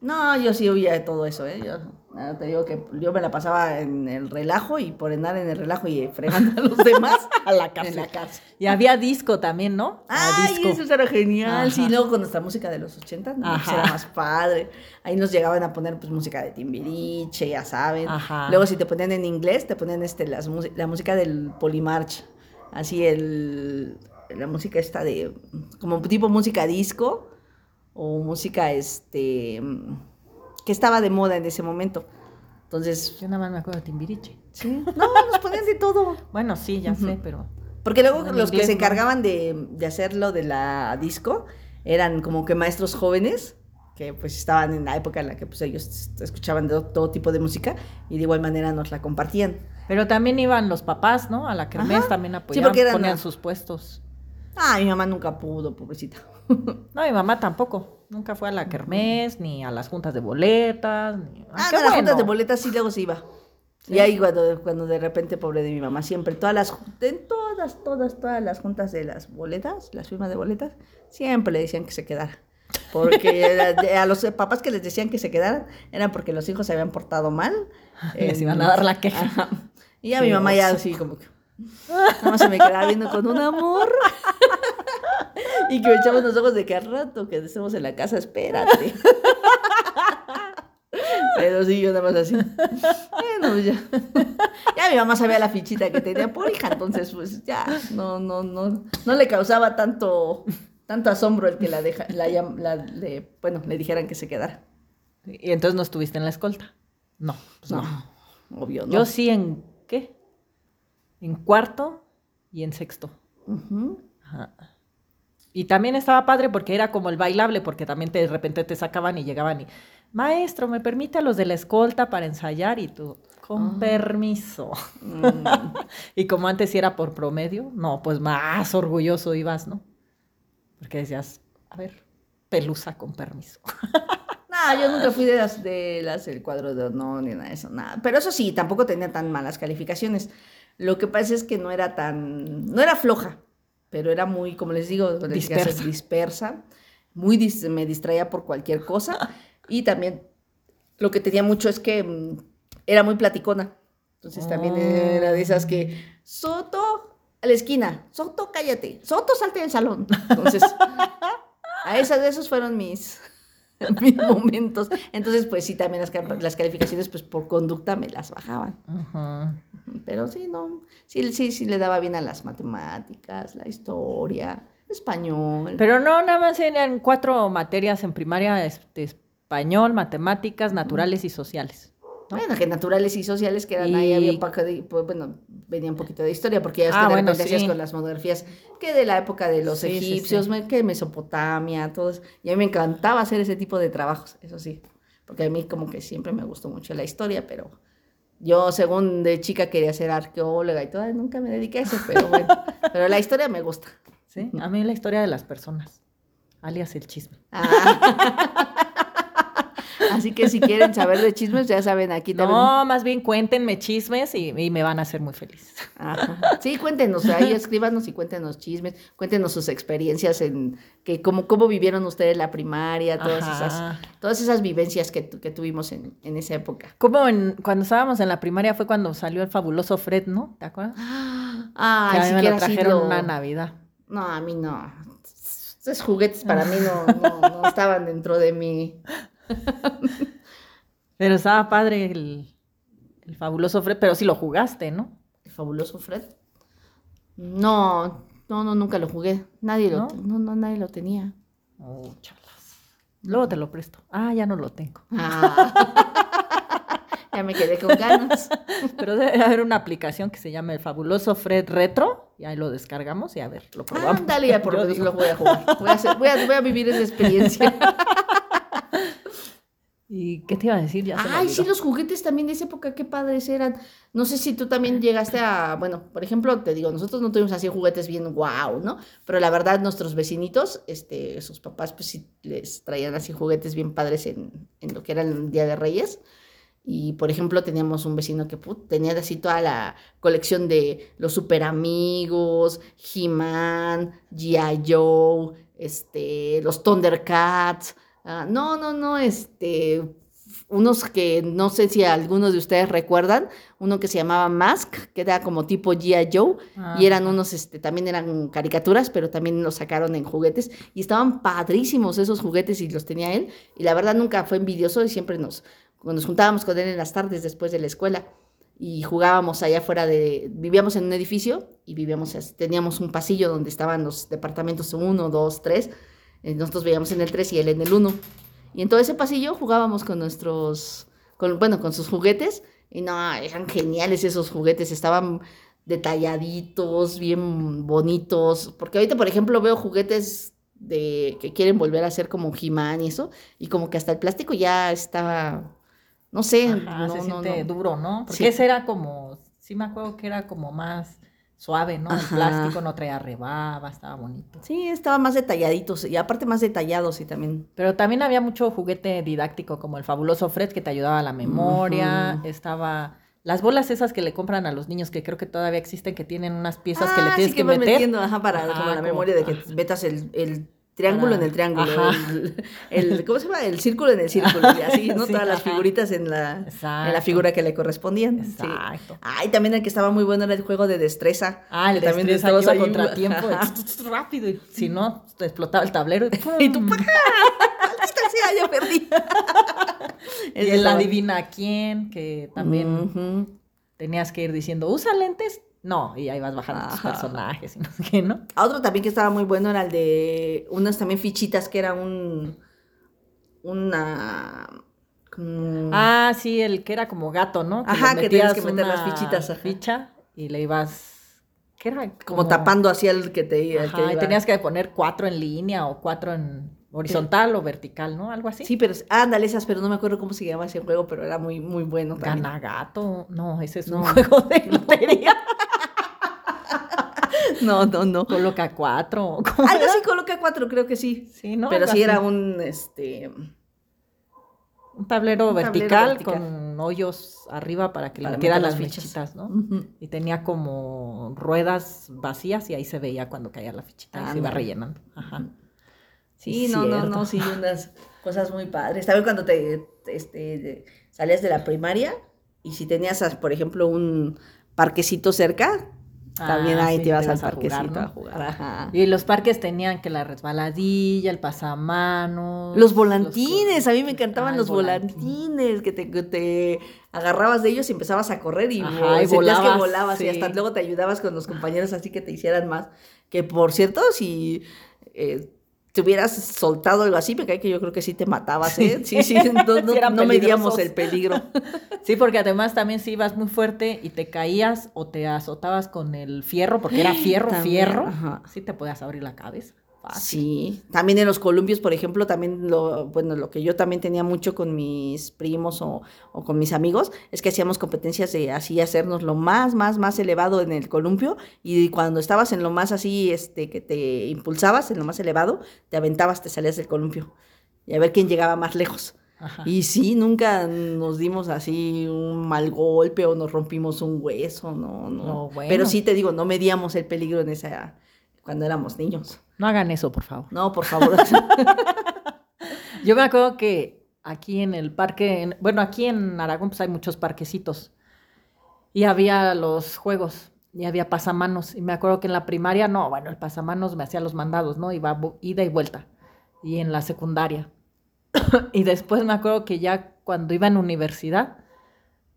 No, yo sí huía de todo eso, ¿eh? Yo ah, te digo que yo me la pasaba en el relajo y por andar en el relajo y fregando a los demás A la en la casa. Y había disco también, ¿no? A Ay, disco. eso era genial. Ajá. Sí, luego con nuestra música de los 80, no, pues era más padre. Ahí nos llegaban a poner pues música de Timbiriche, ya saben. Ajá. Luego si te ponían en inglés, te ponían este las la música del Polymarch. Así el la música esta de como tipo música disco o música este que estaba de moda en ese momento. Entonces, Yo nada más me acuerdo de Timbiriche. sí, no, nos ponían de todo. Bueno, sí, ya sé, pero. Porque luego los que se encargaban de, de hacerlo de la disco eran como que maestros jóvenes que pues estaban en la época en la que pues ellos escuchaban de todo tipo de música y de igual manera nos la compartían. Pero también iban los papás, ¿no? A la kermés Ajá. también Sí, apoyaban, porque eran ponían sus puestos. Ah, mi mamá nunca pudo, pobrecita. No, mi mamá tampoco. Nunca fue a la kermés, ni a las juntas de boletas. Ni... Ah, qué no, las juntas de bueno. boletas sí luego se iba. Sí. Y ahí cuando, cuando de repente, pobre de mi mamá, siempre, todas las, en todas, todas, todas las juntas de las boletas, las firmas de boletas, siempre le decían que se quedara. Porque a los papás que les decían que se quedaran, eran porque los hijos se habían portado mal. Les iban a dar la queja. Y Qué mi mamá ya así como que... Nada más se me quedaba viendo con un amor. y que me echamos los ojos de que al rato que estemos en la casa, espérate. Pero sí, yo nada más así. Bueno, ya. Ya mi mamá sabía la fichita que tenía por hija, entonces pues ya, no, no, no, no le causaba tanto, tanto asombro el que la deja, la, le, bueno, le dijeran que se quedara. Y entonces no estuviste en la escolta. No, pues no. No, obvio, no. Yo sí en ¿qué? En cuarto y en sexto. Ajá. Y también estaba padre porque era como el bailable, porque también te- de repente te sacaban y llegaban y, maestro, ¿me permite a los de la escolta para ensayar? Y tú, con Ah. permiso. Mm. Y como antes era por promedio, no, pues más orgulloso ibas, ¿no? Porque decías, a ver, pelusa con permiso. No, yo nunca fui de las de las del cuadro de honor ni nada de eso, nada. Pero eso sí, tampoco tenía tan malas calificaciones. Lo que pasa es que no era tan, no era floja, pero era muy, como les digo, Dispersa. dispersa. Muy dis- me distraía por cualquier cosa y también lo que tenía mucho es que mm, era muy platicona. Entonces también era de esas que Soto a la esquina, Soto cállate, Soto salte del salón. Entonces a esas de esos fueron mis mis momentos. Entonces, pues sí, también las, las calificaciones, pues por conducta me las bajaban. Pero sí, no, sí, sí, sí le daba bien a las matemáticas, la historia, español. Pero no, nada más eran cuatro materias en primaria, este, español, matemáticas, naturales y sociales. ¿No? Bueno, que naturales y sociales que eran ahí, Y- había un poco de, pues, bueno, venía un poquito de historia, porque ya Ah, de bueno, sí. con las monografías que de la época de los Sí, sí, sí. egipcios, me- que Mesopotamia, todo eso. Y a mí me encantaba hacer ese tipo de trabajos, eso sí, porque a mí como que siempre me gustó mucho la historia, pero yo según de chica quería ser arqueóloga y todo, y nunca me dediqué a eso, pero bueno, pero la historia me gusta. ¿sí? A mí la historia de las personas, alias el chisme. Ah. Así que si quieren saber de chismes, ya saben, aquí también. No, más bien cuéntenme chismes y, y me van a hacer muy feliz. Ajá. Sí, cuéntenos, ahí escríbanos y cuéntenos chismes, cuéntenos sus experiencias en que cómo, cómo vivieron ustedes la primaria, todas Ajá. esas, todas esas vivencias que, tu- que tuvimos en, en esa época. Como en, cuando estábamos en la primaria fue cuando salió el fabuloso Fred, ¿no? ¿Te acuerdas? Ay, que a mí me lo trajeron lo- una Navidad. No, a mí no. Esos juguetes para mí no, no, no estaban dentro de mi. Pero estaba padre el, el fabuloso Fred, pero sí lo jugaste, ¿no? El fabuloso Fred. No, no, no, nunca lo jugué. Nadie lo, ¿No? no, no, nadie lo tenía. Oh, chalas. Luego te lo presto. Ah, ya no lo tengo. Ah. ya me quedé con ganas. Pero debe haber una aplicación que se llama el fabuloso Fred Retro. Y ahí lo descargamos y a ver, lo probamos. Ándale, ya por lo voy a jugar. Voy a, hacer- voy a- voy a vivir esa experiencia. ¿Y qué te iba a decir? Ya Ay, sí, los juguetes también de esa época, qué padres eran. No sé si tú también llegaste a, bueno, por ejemplo, te digo, nosotros no tuvimos así juguetes bien guau, ¿no? Pero la verdad, nuestros vecinitos, este, sus papás, pues sí les traían así juguetes bien padres en, en lo que era el Día de Reyes. Y, por ejemplo, teníamos un vecino que put, tenía así toda la colección de los super amigos, He-Man, G.I. Joe, este, los Thundercats. Ah, no, no, no, este, unos que no sé si algunos de ustedes recuerdan, uno que se llamaba Mask, que era como tipo G.I. Joe, y eran unos, este, también eran caricaturas, pero también los sacaron en juguetes, y estaban padrísimos esos juguetes y los tenía él, y la verdad nunca fue envidioso y siempre nos, nos juntábamos con él en las tardes después de la escuela, y jugábamos allá afuera de, vivíamos en un edificio y vivíamos, teníamos un pasillo donde estaban los departamentos 1, 2, 3, nosotros veíamos en el 3 y él en el 1. Y en todo ese pasillo jugábamos con nuestros, con, bueno, con sus juguetes. Y no, eran geniales esos juguetes, estaban detalladitos, bien bonitos. Porque ahorita, por ejemplo, veo juguetes de que quieren volver a ser como He-Man y eso. Y como que hasta el plástico ya está, no sé, Ajá, no, se no, siente no. duro, ¿no? Porque Sí. ese era como, sí me acuerdo que era como más suave, ¿no? El plástico no traía rebaba, estaba bonito. Sí, estaban más detalladitos y aparte más detallados y también. Pero también había mucho juguete didáctico, como el fabuloso Fred, que te ayudaba a la memoria. Estaba las bolas esas que le compran a los niños, que creo que todavía existen, que tienen unas piezas que le Ah, tienes sí que vas meter. metiendo, ajá, para Ajá, como la memoria de que metas el, el triángulo en el triángulo, el, el- ¿cómo se llama? El círculo en el círculo, y así, ¿no? Sí, Todas las figuritas en la, en la Exacto. figura que le correspondían. sí. Exacto. Ay, también el que estaba muy bueno era el juego de destreza. Ah, el también destreza contratiempo, de tut, tut, rápido, y si no, te explotaba el tablero. Y, Y tú, ¡pum! ¡Maldita sea, yo perdí. Y el adivina quién, que también tenías que ir diciendo, ¿usa lentes? No, y ahí vas bajando tus Ajá. personajes y no sé qué, ¿no? A Otro también que estaba muy bueno era el de unas también fichitas que era un. Una. como- Ah, sí, el que era como gato, ¿no? Ajá, que tenías que meter las fichitas, ajá. ficha y le ibas... ¿Qué era? como tapando así al que te Ajá, que y iba. tenías que poner cuatro en línea o cuatro en horizontal o vertical, ¿no? Algo así. Sí, pero ándale esas, pero no me acuerdo cómo se llama ese juego, pero era muy muy bueno también. Gana gato. No, ese es No. un juego de lotería. No, no, no. Coloca cuatro. ¿cómo Algo así coloca cuatro, creo que sí. Sí, ¿no? pero sí era un este Un tablero, Un tablero vertical, vertical. con hoyos arriba para que le metieran las fichas. fichitas, ¿no? Y tenía como ruedas vacías y ahí se veía cuando caía la fichita y se iba rellenando. Ajá. Sí, no, no, cierto. no, sí, unas cosas muy padres. También cuando te, te- este, salías de la primaria y si tenías, ah, por ejemplo, un parquecito cerca, también Ah, ahí sí, te ibas al ibas a jugar, parquecito ¿no? a jugar. ajá. Y los parques tenían que la resbaladilla, el pasamanos. Los volantines, a mí me encantaban Ah, los volantín. volantines, que te, te agarrabas de ellos y empezabas a correr y, Ajá, y que volabas, volabas y hasta luego te ayudabas con los compañeros así que te hicieran más. Que por cierto, si eh, te hubieras soltado algo así, me cae que yo creo que sí te matabas, ¿eh? Sí, sí, no, no, no medíamos el peligro. Sí, porque además también si ibas muy fuerte y te caías o te azotabas con el fierro, porque era fierro, También, fierro, ajá. sí te podías abrir la cabeza. Fácil. Sí, también en los columpios, por ejemplo, también lo, bueno, lo que yo también tenía mucho con mis primos o, o con mis amigos, es que hacíamos competencias de así hacernos lo más, más, más elevado en el columpio y cuando estabas en lo más así, este, que te impulsabas, en lo más elevado, te aventabas, te salías del columpio y a ver quién llegaba más lejos. Ajá. Y sí, nunca nos dimos así un mal golpe o nos rompimos un hueso, no, no. No, bueno. Pero sí te digo, no medíamos el peligro en esa, cuando éramos niños. No hagan eso, por favor. No, por favor. Yo me acuerdo que aquí en el parque, en- bueno, aquí en Aragón pues hay muchos parquecitos y había los juegos y había pasamanos y me acuerdo que en la primaria, no, bueno, el pasamanos me hacía los mandados, ¿no? Iba ida y vuelta y en la secundaria. y después me acuerdo que ya cuando iba en universidad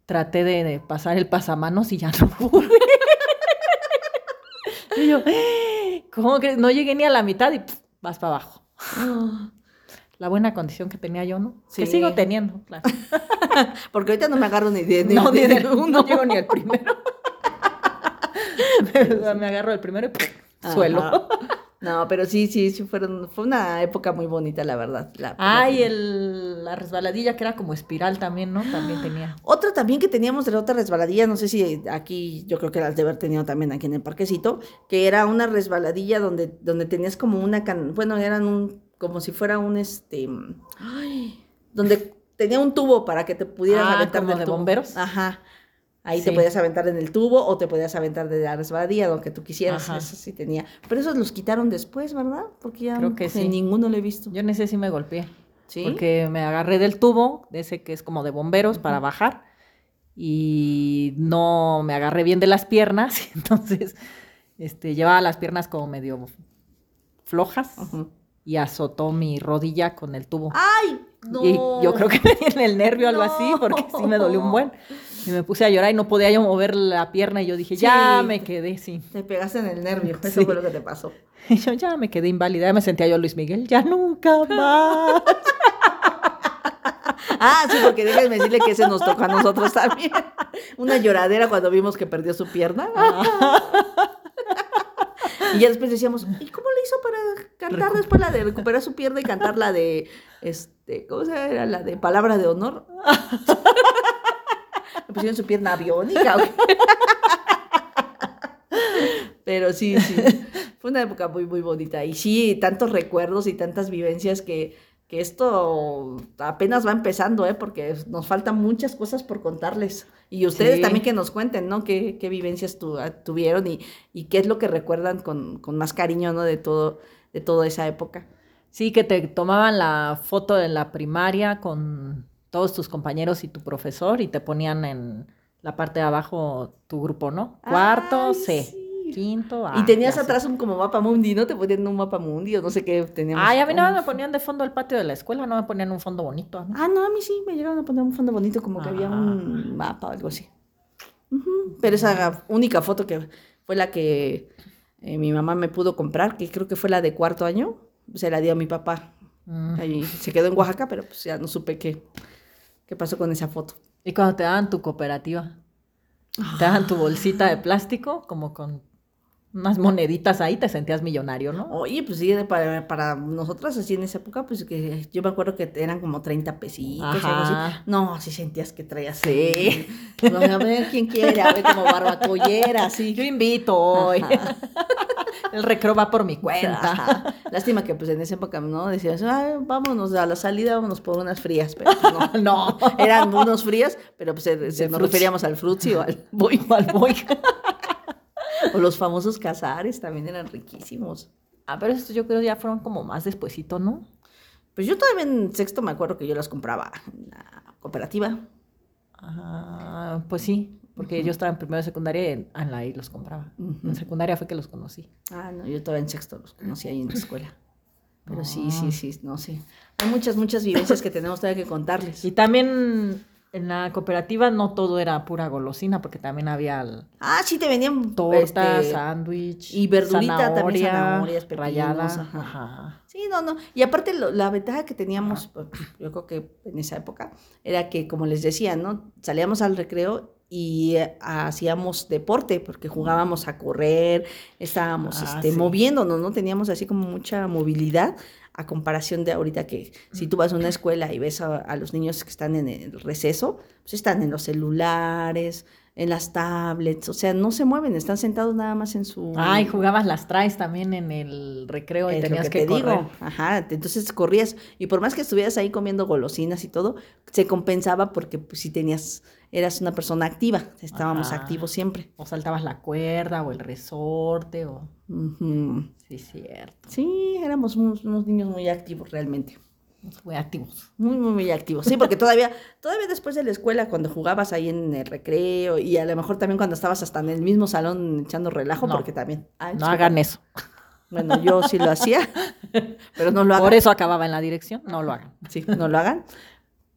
traté de, de pasar el pasamanos y ya no pude. y yo, ¿cómo que no llegué ni a la mitad y vas para abajo? La buena condición que tenía yo, ¿no? Que sigo teniendo, claro. Porque ahorita no me agarro ni de, ni No, de- ni de del- uno. no llego ni al primero. me, me agarro el primero y ¡pum! suelo. No, pero sí, sí, sí, fueron, fue una época muy bonita, la verdad. La, Ah, y el, la resbaladilla que era como espiral también, ¿no? También tenía. Otra también que teníamos de la otra resbaladilla, no sé si aquí, yo creo que las de haber tenido también aquí en el parquecito, que era una resbaladilla donde, donde tenías como una, can, bueno, eran un, como si fuera un, este, ay, donde tenía un tubo para que te pudieras Ah, aventar ¿como del de tubo. bomberos? Ajá. Ahí te Sí. podías aventar en el tubo o te podías aventar de la resbaladilla, donde tú quisieras. Ajá. Eso sí tenía. Pero esos los quitaron después, ¿verdad? Porque ya Creo que sí. ninguno lo he visto. Yo en ese sí me golpeé. ¿Sí? Porque me agarré del tubo, de ese que es como de bomberos, para bajar. Y no me agarré bien de las piernas. Entonces, este, llevaba las piernas como medio flojas. Y azotó mi rodilla con el tubo. ¡Ay! No. Y yo creo que me di en el nervio o algo así, porque sí me dolió un buen. Y me puse a llorar y no podía yo mover la pierna. Y yo dije, ya Sí. me quedé sin. Te pegaste en el nervio. Eso Sí. fue lo que te pasó. Y yo ya me quedé inválida. Ya me sentía yo Luis Miguel, ya nunca más. Ah, sí, porque déjenme decirle que ese nos tocó a nosotros también. Una lloradera cuando vimos que perdió su pierna. Y ya después decíamos, ¿y cómo le hizo para cantar después la de recuperar su pierna y cantar la de, este, ¿cómo se llama? Era la de palabra de honor? ¿Le pusieron su pierna aviónica? Pero sí, sí, fue una época muy, muy bonita. Y sí, tantos recuerdos y tantas vivencias que, que esto apenas va empezando, ¿eh? Porque nos faltan muchas cosas por contarles. Y ustedes Sí. también que nos cuenten, ¿no? ¿Qué, qué vivencias tu- tuvieron y, y qué es lo que recuerdan con, con más cariño, ¿no? De todo, de toda esa época. Sí, que te tomaban la foto en la primaria con todos tus compañeros y tu profesor y te ponían en la parte de abajo tu grupo, ¿no? Cuarto, Ay, C. sí. Quinto, A. y tenías atrás un como mapa mundi, ¿no? Te ponían un mapa mundi o no sé qué teníamos. Ay, a mí más me ponían de fondo el patio de la escuela, no me ponían un fondo bonito. a mí. Ah, no, a mí sí, me llegaron a poner un fondo bonito, como que había Ah. un mapa o algo así. Pero esa única foto que fue la que eh, mi mamá me pudo comprar, que creo que fue la de cuarto año, se la dio a mi papá. Mm. Ahí se quedó en Oaxaca, pero pues ya no supe qué, qué pasó con esa foto. Y cuando te daban tu cooperativa, te daban tu bolsita de plástico, como con unas moneditas ahí, te sentías millonario, ¿no? Oye, pues sí, para, para nosotras así en esa época, pues que yo me acuerdo que eran como 30 pesitos, algo así. Ajá. No, sí sentías que traías. Sí. No, a ver quién quiere, a ver como barbacollera, así. Yo invito hoy. Ajá. El recreo va por mi cuenta. Ajá. Lástima que pues en esa época, ¿no? Decías, "Ay, vámonos a la salida, vámonos por unas frías, pero pues, no. No. Eran unos frías, pero pues se, nos referíamos al frutzi o al boy. Al boy. O los famosos cazares también eran riquísimos. Ah, pero estos yo creo ya fueron como más despuesito, ¿no? Pues yo todavía en sexto me acuerdo que yo las compraba en la cooperativa. Ah, pues sí, porque yo estaba en primero de secundaria y en, en la I los compraba. Ujú. En secundaria fue que los conocí. Ah, no, yo todavía en sexto los conocí ahí en la escuela. Pero sí, Ah. sí, sí, no sé. Hay muchas, muchas vivencias que tenemos todavía que contarles. Y también en la cooperativa no todo era pura golosina, porque también había el- Ah, sí, te venían torta, este, sándwich, y verdurita también, zanahoria, zanahorias, pepinos, rallada. ajá. Ajá. Sí, no, no. Y aparte lo- la ventaja que teníamos, pues, yo creo que en esa época, era que, como les decía, ¿no? Salíamos al recreo y eh, hacíamos deporte, porque jugábamos a correr, estábamos Ah, este, sí. moviéndonos, ¿no? Teníamos así como mucha movilidad a comparación de ahorita que si tú vas a una escuela y ves a, a los niños que están en el receso, pues están en los celulares, en las tablets, o sea, no se mueven, están sentados nada más en su... Ay, jugabas las traes también en el recreo y Es lo tenías que que, te correr. digo. Ajá, entonces corrías y por más que estuvieras ahí comiendo golosinas y todo, se compensaba porque pues si tenías, eras una persona activa, estábamos Ajá. activos siempre. O saltabas la cuerda o el resorte o... Ujú. Sí, cierto. Sí, éramos unos, unos niños muy activos realmente. Muy activos. Muy, muy, muy activos. Sí, porque todavía, todavía después de la escuela, cuando jugabas ahí en el recreo y a lo mejor también cuando estabas hasta en el mismo salón echando relajo, No. porque también... Ay, No disculpa. hagan eso. Bueno, yo sí lo hacía, pero no lo hagan. Por eso acababa en la dirección. No lo hagan. sí, no lo hagan.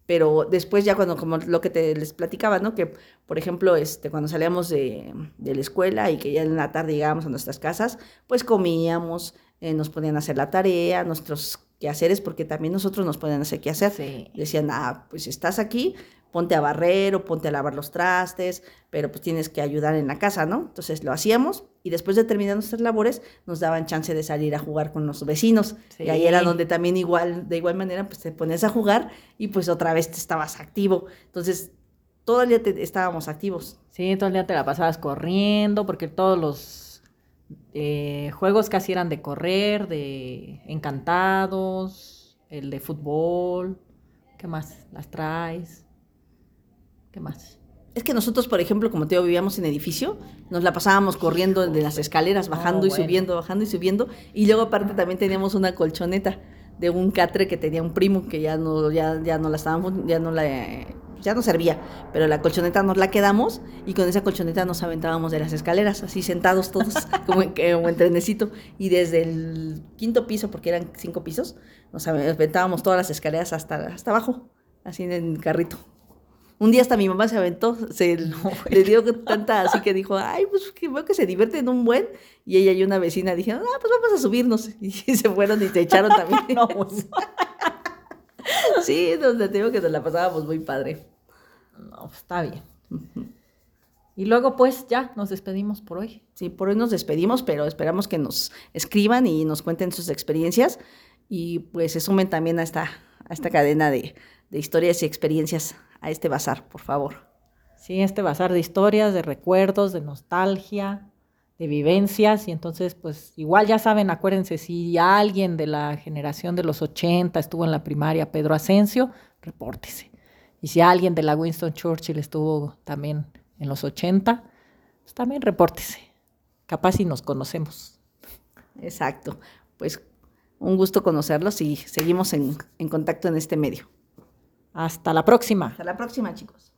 Pero después ya cuando, como lo que te les platicaba, ¿no? Que, por ejemplo, este, cuando salíamos de, de la escuela y que ya en la tarde llegábamos a nuestras casas, pues comíamos, eh, nos ponían a hacer la tarea, nuestros quehaceres, porque también nosotros nos ponían a hacer quehacer. Sí. Decían, ah, pues estás aquí, ponte a barrer o ponte a lavar los trastes, pero pues tienes que ayudar en la casa, ¿no? Entonces lo hacíamos y después de terminar nuestras labores nos daban chance de salir a jugar con los vecinos. Y ahí era donde también igual, de igual manera, pues te pones a jugar y pues otra vez te estabas activo. Entonces, todo el día estábamos activos. Sí, todo el día te la pasabas corriendo porque todos los eh, juegos casi eran de correr, de encantados, el de fútbol. ¿Qué más? Las traes. ¿Qué más? Es que nosotros, por ejemplo, como te digo, vivíamos en edificio, nos la pasábamos corriendo de las escaleras, bajando y subiendo, bajando y subiendo. Y luego aparte también teníamos una colchoneta de un catre que tenía un primo que ya no, ya, ya no la estábamos, ya no la ya no servía, pero la colchoneta nos la quedamos y con esa colchoneta nos aventábamos de las escaleras, así sentados todos, como, en, como en trenecito, y desde el quinto piso, porque eran cinco pisos, nos aventábamos todas las escaleras hasta, hasta abajo, así en el carrito. Un día hasta mi mamá se aventó, se le dio tanta así que dijo, ay, pues que veo que se divierten un buen. Y ella y una vecina dijeron, ah, pues vamos a subirnos. Y se fueron y se echaron también. no, pues. Sí, donde te digo que nos la pasábamos muy padre. No, pues está bien. Y luego pues ya nos despedimos por hoy. Sí, por hoy nos despedimos, pero esperamos que nos escriban y nos cuenten sus experiencias y pues se sumen también a esta, a esta cadena de, de historias y experiencias a este bazar, por favor. Sí, este bazar de historias, de recuerdos, de nostalgia, de vivencias. Y entonces, pues igual ya saben, acuérdense, si alguien de la generación de los 80 estuvo en la primaria, Pedro Asensio, repórtese. Y si alguien de la Winston Churchill estuvo también en los 80, pues también repórtese. Capaz si nos conocemos. Exacto. Pues un gusto conocerlos y seguimos en, en contacto en este medio. Hasta la próxima. Hasta la próxima, chicos.